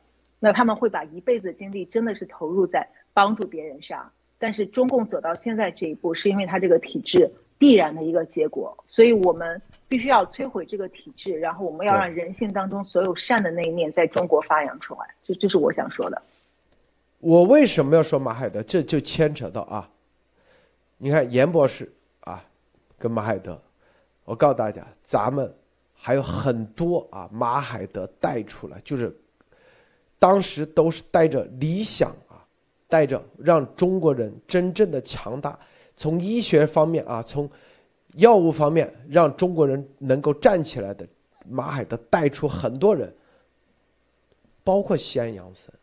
那他们会把一辈子的精力真的是投入在帮助别人上，但是中共走到现在这一步，是因为他这个体制必然的一个结果。所以我们必须要摧毁这个体制，然后我们要让人性当中所有善的那一面在中国发扬出来。这这是我想说的。我为什么要说马海德？这就牵扯到啊，你看严博士啊，跟马海德，我告诉大家，咱们还有很多啊，马海德带出来，就是当时都是带着理想啊，带着让中国人真正的强大，从医学方面啊，从药物方面让中国人能够站起来的，马海德带出很多人，包括西安杨森。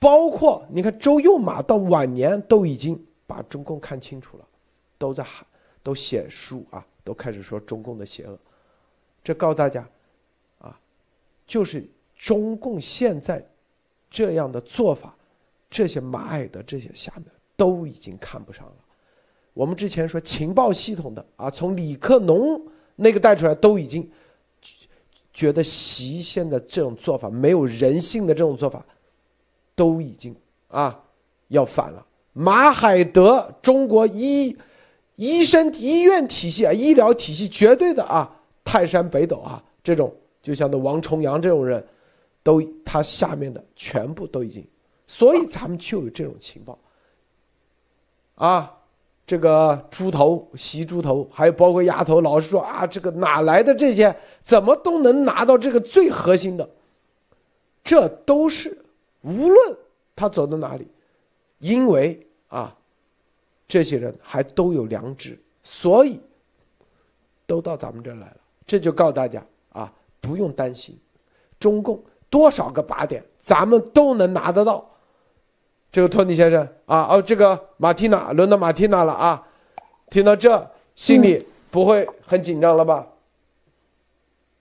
包括你看周右马到晚年都已经把中共看清楚了，都在喊，都写书啊，都开始说中共的邪恶。这告诉大家，啊，就是中共现在这样的做法，这些马爱的这些下面都已经看不上了。我们之前说情报系统的啊，从李克农那个带出来，都已经觉得习现在这种做法没有人性的这种做法。都已经啊要反了。马海德，中国医医生医院体系啊，医疗体系绝对的啊，泰山北斗啊，这种就像那王重阳这种人，都他下面的全部都已经，所以咱们就有这种情报啊。这个猪头习猪头，还有包括丫头，老是说啊，这个哪来的这些，怎么都能拿到这个最核心的，这都是。无论他走到哪里，因为啊，这些人还都有良知，所以都到咱们这儿来了。这就告诉大家啊，不用担心，中共多少个靶点，咱们都能拿得到。这个托尼先生啊，哦，这个马蒂娜轮到马蒂娜了啊，听到这心里不会很紧张了吧？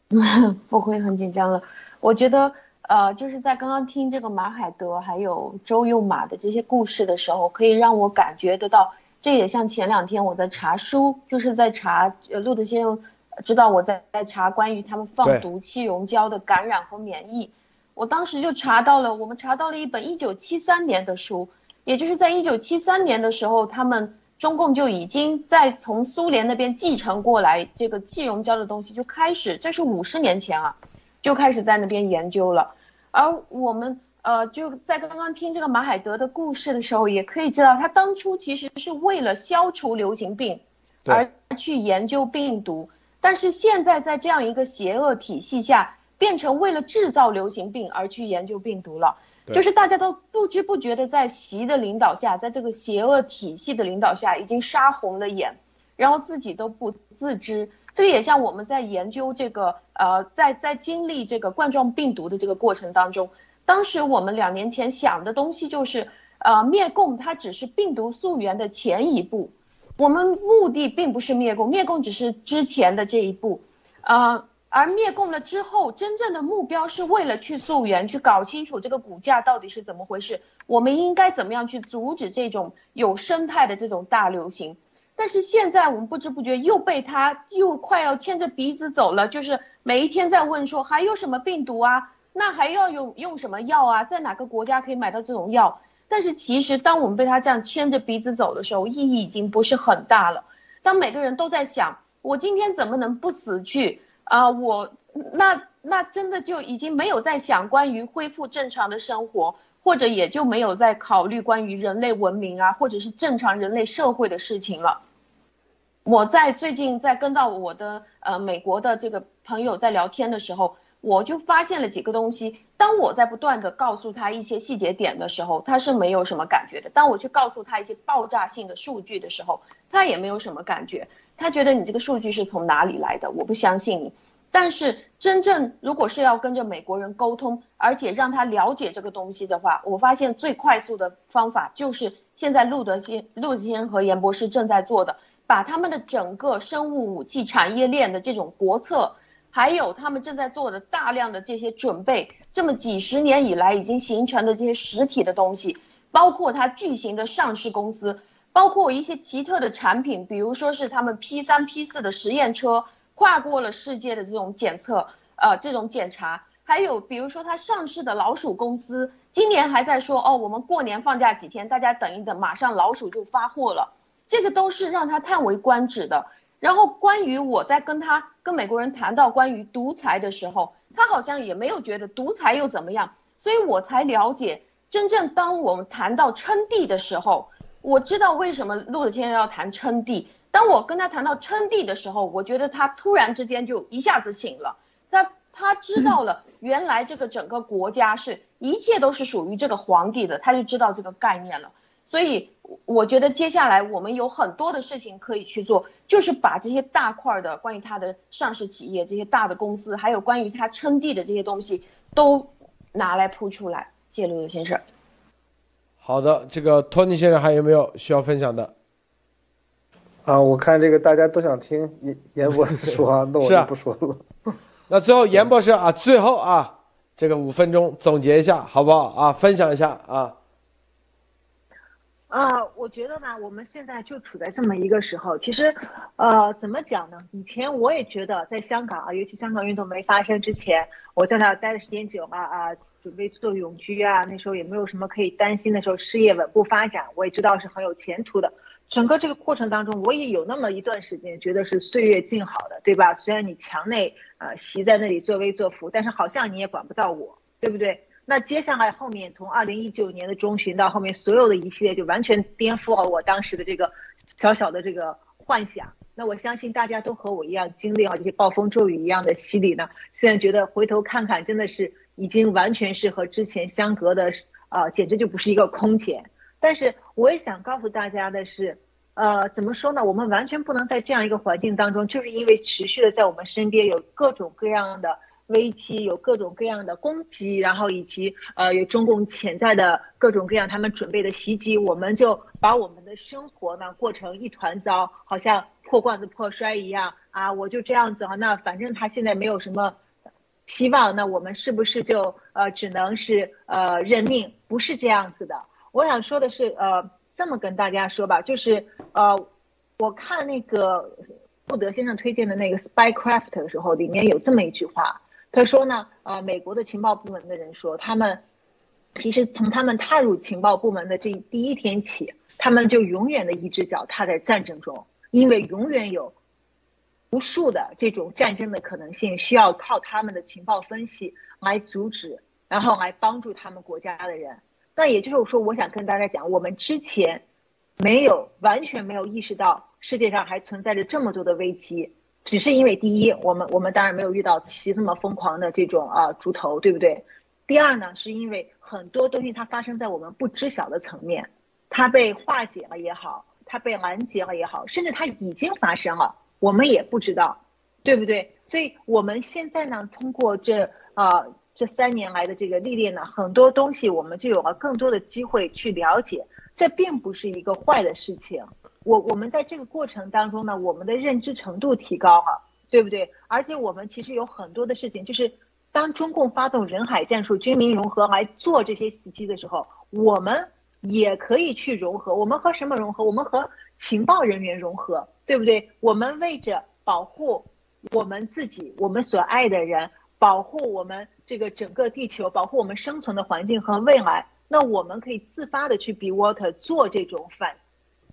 不会很紧张了，我觉得。呃，就是在刚刚听这个马海德还有周用马的这些故事的时候，可以让我感觉得到，这也像前两天我在查书，就是在查，呃，路德先生知道我在在查关于他们放毒气溶胶的感染和免疫，我当时就查到了，我们查到了一本一九七三年的书，也就是在一九七三年的时候，他们中共就已经在从苏联那边继承过来这个气溶胶的东西，就开始，这是五十年前啊，就开始在那边研究了。而我们呃就在刚刚听这个马海德的故事的时候，也可以知道他当初其实是为了消除流行病而去研究病毒，但是现在在这样一个邪恶体系下，变成为了制造流行病而去研究病毒了。就是大家都不知不觉的在习的领导下，在这个邪恶体系的领导下，已经杀红了眼，然后自己都不自知。这个也像我们在研究这个，呃，在在经历这个冠状病毒的这个过程当中，当时我们两年前想的东西就是，呃，灭共它只是病毒溯源的前一步，我们目的并不是灭共，灭共只是之前的这一步，呃，而灭共了之后，真正的目标是为了去溯源，去搞清楚这个股价到底是怎么回事，我们应该怎么样去阻止这种有生态的这种大流行。但是现在我们不知不觉又被他又快要牵着鼻子走了，就是每一天在问说还有什么病毒啊？那还要用用什么药啊？在哪个国家可以买到这种药？但是其实当我们被他这样牵着鼻子走的时候，意义已经不是很大了。当每个人都在想我今天怎么能不死去啊？我那那真的就已经没有在想关于恢复正常的生活，或者也就没有在考虑关于人类文明啊，或者是正常人类社会的事情了。我在最近在跟到我的呃美国的这个朋友在聊天的时候，我就发现了几个东西。当我在不断的告诉他一些细节点的时候，他是没有什么感觉的；当我去告诉他一些爆炸性的数据的时候，他也没有什么感觉。他觉得你这个数据是从哪里来的？我不相信你。但是真正如果是要跟着美国人沟通，而且让他了解这个东西的话，我发现最快速的方法就是现在路德先、路德先和严博士正在做的。把他们的整个生物武器产业链的这种国策，还有他们正在做的大量的这些准备，这么几十年以来已经形成的这些实体的东西，包括它巨型的上市公司，包括一些奇特的产品，比如说是他们 P 三 P 四的实验车跨过了世界的这种检测，呃，这种检查，还有比如说它上市的老鼠公司，今年还在说哦，我们过年放假几天，大家等一等，马上老鼠就发货了。这个都是让他叹为观止的，然后关于我在跟他跟美国人谈到关于独裁的时候，他好像也没有觉得独裁又怎么样，所以我才了解真正当我们谈到称帝的时候，我知道为什么陆子谦要谈称帝。当我跟他谈到称帝的时候，我觉得他突然之间就一下子醒了，他他知道了原来这个整个国家是一切都是属于这个皇帝的，他就知道这个概念了。所以我觉得接下来我们有很多的事情可以去做，就是把这些大块的关于它的上市企业、这些大的公司，还有关于它称帝的这些东西，都拿来铺出来。谢谢陆先生。好的，这个托尼先生还有没有需要分享的？啊，我看这个大家都想听严严博士说，那我就不说了。那最后严博士啊，最后啊，这个五分钟总结一下好不好啊？分享一下啊。啊，我觉得吧，我们现在就处在这么一个时候。其实，呃，怎么讲呢？以前我也觉得，在香港啊，尤其香港运动没发生之前，我在那待的时间久了啊，准备做永居啊，那时候也没有什么可以担心的时候，事业稳步发展，我也知道是很有前途的。整个这个过程当中，我也有那么一段时间觉得是岁月静好的，对吧？虽然你墙内呃席在那里作威作福，但是好像你也管不到我，对不对？那接下来后面从二零一九年的中旬到后面所有的一系列，就完全颠覆了我当时的这个小小的这个幻想。那我相信大家都和我一样经历了这些暴风骤雨一样的洗礼呢。现在觉得回头看看，真的是已经完全是和之前相隔的，啊，简直就不是一个空间。但是我也想告诉大家的是，呃，怎么说呢？我们完全不能在这样一个环境当中，就是因为持续的在我们身边有各种各样的危机，有各种各样的攻击，然后以及呃有中共潜在的各种各样他们准备的袭击，我们就把我们的生活呢过成一团糟，好像破罐子破摔一样啊！我就这样子啊，那反正他现在没有什么希望，那我们是不是就呃只能是呃认命？不是这样子的。我想说的是，呃，这么跟大家说吧，就是呃，我看那个布德先生推荐的那个《Spycraft》的时候，里面有这么一句话，他说呢，呃，美国的情报部门的人说，他们其实从他们踏入情报部门的这第一天起，他们就永远的一只脚踏在战争中，因为永远有无数的这种战争的可能性，需要靠他们的情报分析来阻止，然后来帮助他们国家的人。那也就是说，我想跟大家讲，我们之前没有完全没有意识到世界上还存在着这么多的危机，只是因为第一，我们我们当然没有遇到其这么疯狂的这种啊猪头，对不对？第二呢，是因为很多东西它发生在我们不知晓的层面，它被化解了也好，它被拦截了也好，甚至它已经发生了，我们也不知道，对不对？所以我们现在呢，通过这啊。这三年来的这个历练呢，很多东西我们就有了更多的机会去了解，这并不是一个坏的事情。我我们在这个过程当中呢，我们的认知程度提高了，对不对？而且我们其实有很多的事情，就是当中共发动人海战术、军民融合来做这些袭击的时候，我们也可以去融合。我们和什么融合？我们和情报人员融合，对不对？我们为着保护我们自己、我们所爱的人。保护我们这个整个地球，保护我们生存的环境和未来。那我们可以自发的去 be water 做这种反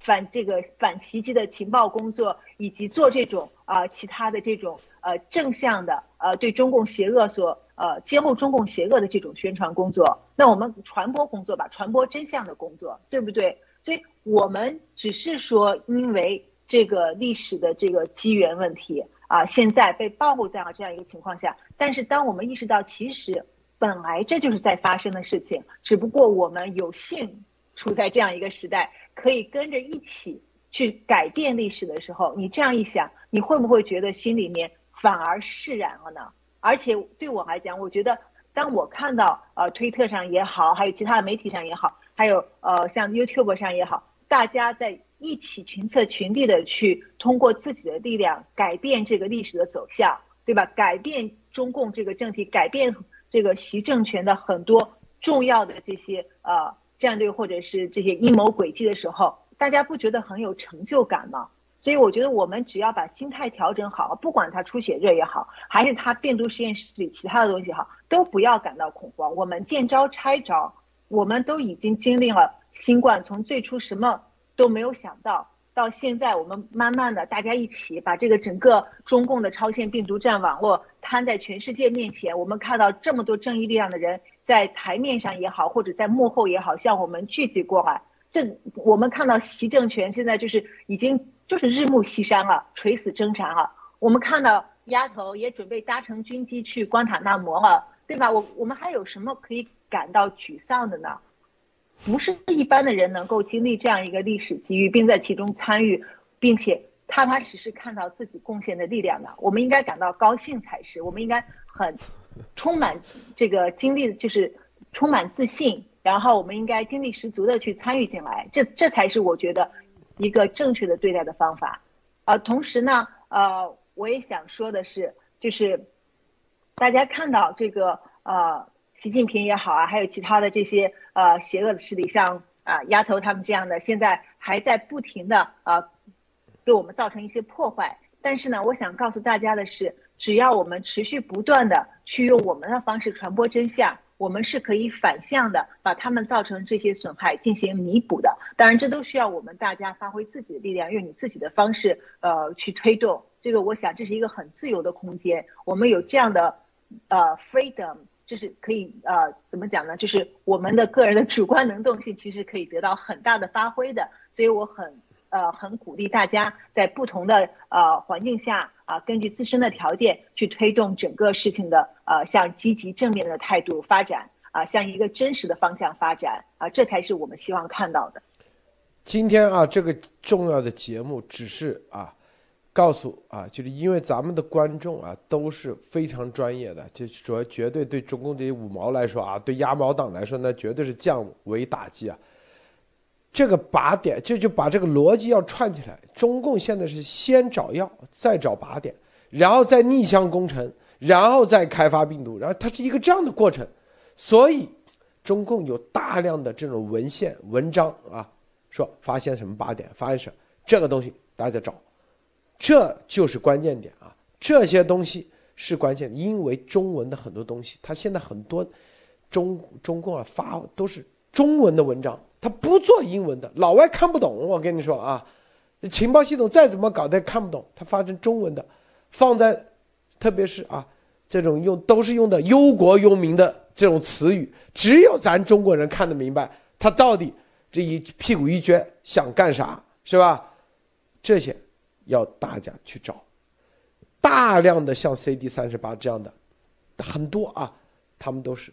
反这个反袭击的情报工作，以及做这种啊其他的这种呃正向的呃对中共邪恶所呃揭露中共邪恶的这种宣传工作。那我们传播工作吧，传播真相的工作，对不对？所以我们只是说因为这个历史的这个机缘问题。啊，现在被暴露在了这样一个情况下，但是当我们意识到其实本来这就是在发生的事情，只不过我们有幸处在这样一个时代，可以跟着一起去改变历史的时候，你这样一想，你会不会觉得心里面反而释然了呢？而且对我来讲，我觉得当我看到呃推特上也好，还有其他的媒体上也好，还有呃像 YouTube 上也好，大家在。一起群策群力的去通过自己的力量改变这个历史的走向，对吧？改变中共这个政体，改变这个习政权的很多重要的这些呃战队或者是这些阴谋诡计的时候，大家不觉得很有成就感吗？所以我觉得我们只要把心态调整好，不管他出血热也好，还是他病毒实验室里其他的东西好，都不要感到恐慌。我们见招拆招，我们都已经经历了新冠从最初什么。都没有想到，到现在，我们慢慢的大家一起把这个整个中共的超限病毒战网络摊在全世界面前，我们看到这么多正义力量的人在台面上也好，或者在幕后也好，向我们聚集过来。这我们看到习政权现在就是已经就是日暮西山了，垂死挣扎了。我们看到丫头也准备搭乘军机去关塔那摩了，对吧？我我们还有什么可以感到沮丧的呢？不是一般的人能够经历这样一个历史机遇，并在其中参与，并且踏踏实实看到自己贡献的力量的，我们应该感到高兴才是。我们应该很充满这个经历，就是充满自信，然后我们应该精力十足的去参与进来，这这才是我觉得一个正确的对待的方法。啊，同时呢，呃，我也想说的是，就是大家看到这个呃。习近平也好啊，还有其他的这些呃邪恶的势力，像啊丫头他们这样的，现在还在不停的啊对我们造成一些破坏。但是呢，我想告诉大家的是，只要我们持续不断的去用我们的方式传播真相，我们是可以反向的把他们造成这些损害进行弥补的。当然，这都需要我们大家发挥自己的力量，用你自己的方式呃去推动。这个我想这是一个很自由的空间，我们有这样的呃 freedom。就是可以呃，怎么讲呢？就是我们的个人的主观能动性其实可以得到很大的发挥的，所以我很呃很鼓励大家在不同的呃环境下啊，根据自身的条件去推动整个事情的呃向积极正面的态度发展啊，向一个真实的方向发展啊，这才是我们希望看到的。今天啊，这个重要的节目只是啊。告诉啊，就是因为咱们的观众啊都是非常专业的，就说绝对对中共这些五毛来说啊，对鸭毛党来说那绝对是降维打击啊。这个靶点就就把这个逻辑要串起来，中共现在是先找药，再找靶点，然后再逆向工程，然后再开发病毒，然后它是一个这样的过程。所以中共有大量的这种文献文章啊，说发现什么靶点，发现什么这个东西，大家找。这就是关键点啊！这些东西是关键，因为中文的很多东西，它现在很多中中共啊发都是中文的文章，他不做英文的，老外看不懂。我跟你说啊，情报系统再怎么搞，他看不懂，他发成中文的，放在特别是啊这种用都是用的忧国忧民的这种词语，只有咱中国人看得明白，他到底这一屁股一撅想干啥，是吧？这些。要大家去找，大量的像 CD 三十八这样的很多啊，他们都是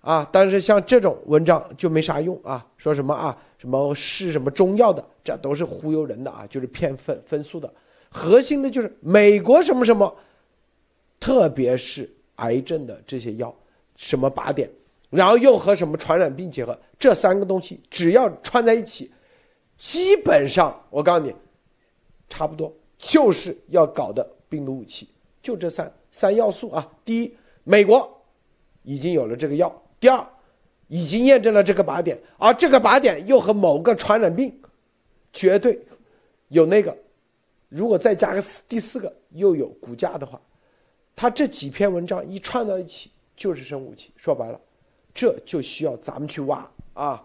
啊，但是像这种文章就没啥用啊，说什么啊，什么是什么中药的，这都是忽悠人的啊，就是骗分分数的。核心的就是美国什么什么，特别是癌症的这些药，什么靶点，然后又和什么传染病结合，这三个东西只要串在一起，基本上我告诉你。差不多就是要搞的病毒武器，就这三三要素啊。第一，美国已经有了这个药；第二，已经验证了这个靶点，而这个靶点又和某个传染病绝对有那个。如果再加个四第四个又有骨架的话，他这几篇文章一串到一起就是生物武器。说白了，这就需要咱们去挖啊。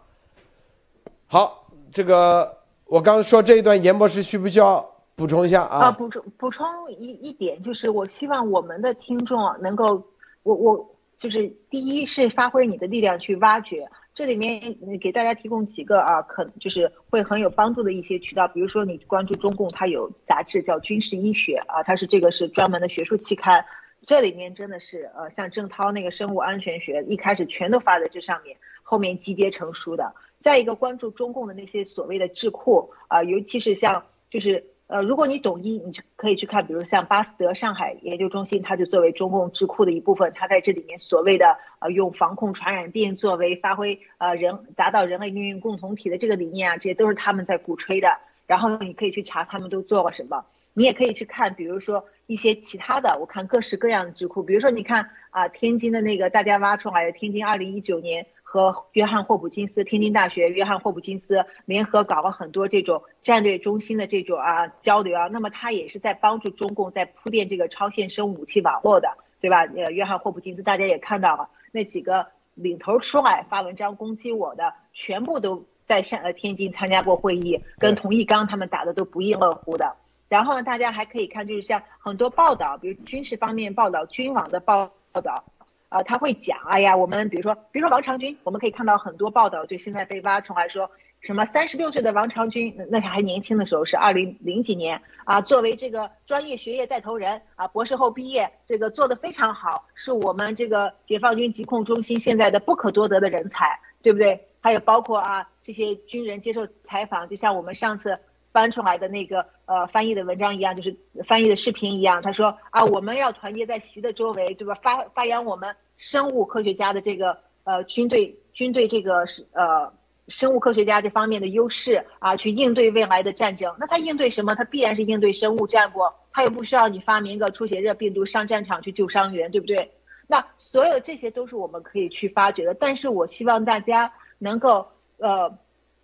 好，这个我刚说这一段，严博士需不需要？补充一下啊！补充补充一一点，就是我希望我们的听众能够，我我就是第一是发挥你的力量去挖掘，这里面给大家提供几个啊，可就是会很有帮助的一些渠道，比如说你关注中共，它有杂志叫《军事医学》啊，它是这个是专门的学术期刊，这里面真的是呃，像郑涛那个生物安全学，一开始全都发在这上面，后面集结成书的。再一个关注中共的那些所谓的智库啊，尤其是像就是。呃，如果你懂医，你就可以去看，比如像巴斯德上海研究中心，它就作为中共智库的一部分，它在这里面所谓的呃用防控传染病作为发挥呃人达到人类命运共同体的这个理念啊，这些都是他们在鼓吹的。然后你可以去查他们都做了什么，你也可以去看，比如说一些其他的，我看各式各样的智库，比如说你看啊，天津的那个大家挖出来的天津二零一九年。和约翰霍普金斯，天津大学约翰霍普金斯联合搞了很多这种战略中心的这种啊交流啊，那么他也是在帮助中共在铺垫这个超限生武器网络的，对吧？呃，约翰霍普金斯大家也看到了，那几个领头出来发文章攻击我的，全部都在上呃天津参加过会议，跟童毅刚他们打的都不亦乐乎的。然后呢，大家还可以看，就是像很多报道，比如军事方面报道，军网的报道，啊，他会讲，哎呀，我们比如说，比如说王长军，我们可以看到很多报道，就现在被挖出来说。什么三十六岁的王长军，那是还年轻的时候，是二零零几年啊。作为这个专业学业带头人啊，博士后毕业，这个做的非常好，是我们这个解放军疾控中心现在的不可多得的人才，对不对？还有包括啊，这些军人接受采访，就像我们上次翻出来的那个呃翻译的文章一样，就是翻译的视频一样。他说啊，我们要团结在习的周围，对吧？发发扬我们生物科学家的这个呃军队军队这个是呃。生物科学家这方面的优势啊，去应对未来的战争。那他应对什么？他必然是应对生物战不？他又不需要你发明个出血热病毒上战场去救伤员，对不对？那所有这些都是我们可以去发掘的。但是我希望大家能够呃，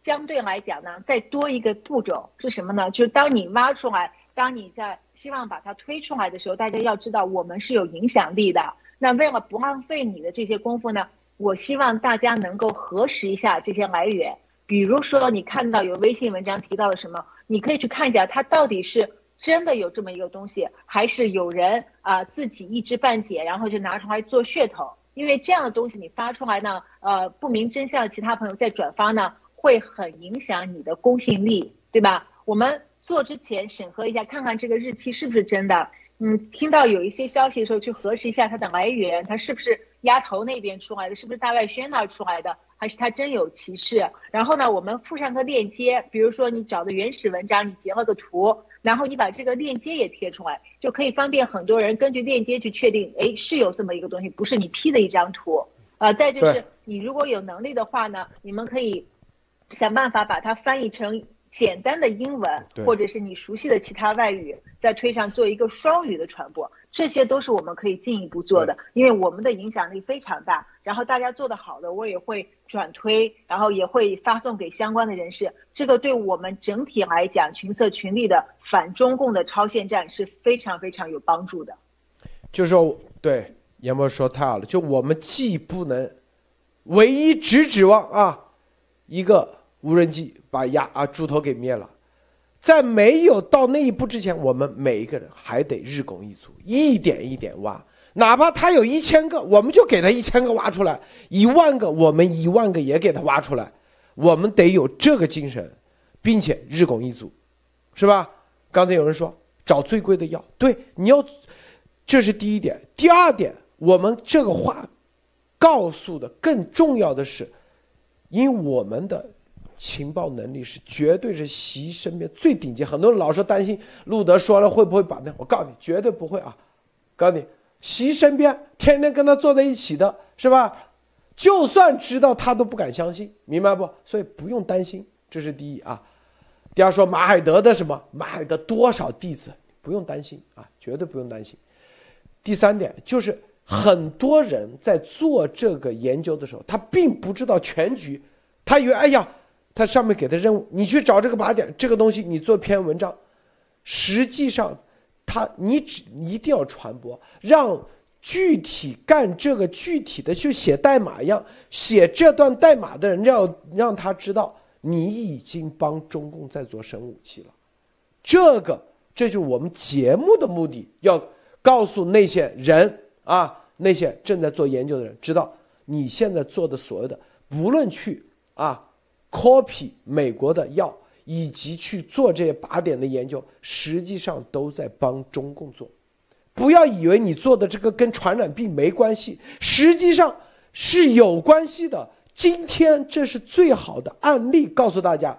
相对来讲呢，再多一个步骤是什么呢？就是当你挖出来，当你在希望把它推出来的时候，大家要知道我们是有影响力的。那为了不浪费你的这些功夫呢？我希望大家能够核实一下这些来源，比如说你看到有微信文章提到了什么，你可以去看一下，它到底是真的有这么一个东西，还是有人啊自己一知半解，然后就拿出来做噱头？因为这样的东西你发出来呢，呃，不明真相的其他朋友再转发呢，会很影响你的公信力，对吧？我们做之前审核一下，看看这个日期是不是真的。嗯，听到有一些消息的时候，去核实一下它的来源，它是不是？丫头那边出来的是不是大外宣那儿出来的，还是它真有其事？然后呢，我们附上个链接，比如说你找的原始文章，你截了个图，然后你把这个链接也贴出来，就可以方便很多人根据链接去确定，哎，是有这么一个东西，不是你 P 的一张图。啊，再就是你如果有能力的话呢，你们可以想办法把它翻译成简单的英文，或者是你熟悉的其他外语，在推上做一个双语的传播。这些都是我们可以进一步做的，因为我们的影响力非常大。然后大家做的好的，我也会转推，然后也会发送给相关的人士。这个对我们整体来讲，群策群力的反中共的超限战是非常非常有帮助的。就是说，对严博说太好了，就我们既不能唯一只指望啊一个无人机把鸭啊猪头给灭了。在没有到那一步之前，我们每一个人还得日拱一卒，一点一点挖。哪怕他有一千个，我们就给他一千个挖出来；一万个，我们一万个也给他挖出来。我们得有这个精神，并且日拱一卒，是吧？刚才有人说找最贵的药，对，你要，这是第一点。第二点，我们这个话告诉的更重要的是，因为我们的。情报能力是绝对是习身边最顶级。很多人老是担心路德说了会不会把那，我告诉你，绝对不会啊！告诉你，习身边天天跟他坐在一起的是吧？就算知道他都不敢相信，明白不？所以不用担心，这是第一啊。第二说马海德的什么？马海德多少弟子？不用担心啊，绝对不用担心。第三点就是很多人在做这个研究的时候，他并不知道全局，他以为哎呀。他上面给的任务，你去找这个靶点，这个东西你做篇文章，实际上，他你只一定要传播，让具体干这个具体的就写代码一样，写这段代码的人要让他知道你已经帮中共在做生物武器了，这个这就是我们节目的目的，要告诉那些人啊，那些正在做研究的人，知道你现在做的所有的，不论去啊。Copy 美国的药，以及去做这些靶点的研究，实际上都在帮中共做。不要以为你做的这个跟传染病没关系，实际上是有关系的。今天这是最好的案例，告诉大家，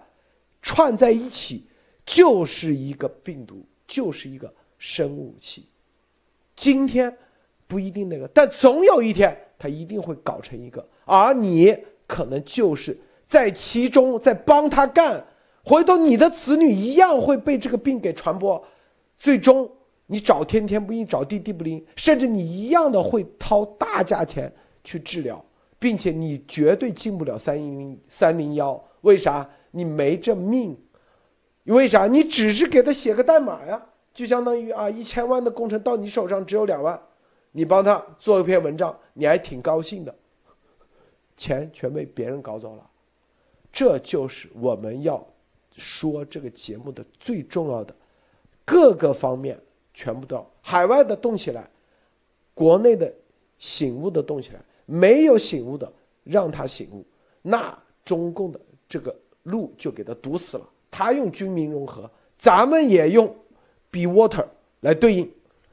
串在一起就是一个病毒，就是一个生物武器。今天不一定那个，但总有一天它一定会搞成一个，而你可能就是。在其中，在帮他干，回头你的子女一样会被这个病给传播，最终你找天天不应，找地地不灵，甚至你一样的会掏大价钱去治疗，并且你绝对进不了三零三零幺，为啥？你没这命，为啥？你只是给他写个代码呀，就相当于啊一千万的工程到你手上只有两万，你帮他做一篇文章，你还挺高兴的，钱全被别人搞走了。这就是我们要说这个节目的最重要的各个方面，全部都要海外的动起来，国内的醒悟的动起来，没有醒悟的让他醒悟，那中共的这个路就给他堵死了。他用军民融合，咱们也用 be water 来对应。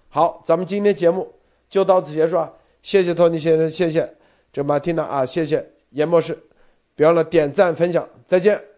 好，咱们今天节目就到此结束啊！谢谢托尼先生，谢谢这马蒂娜啊，谢谢严博士，别忘了点赞分享，再见。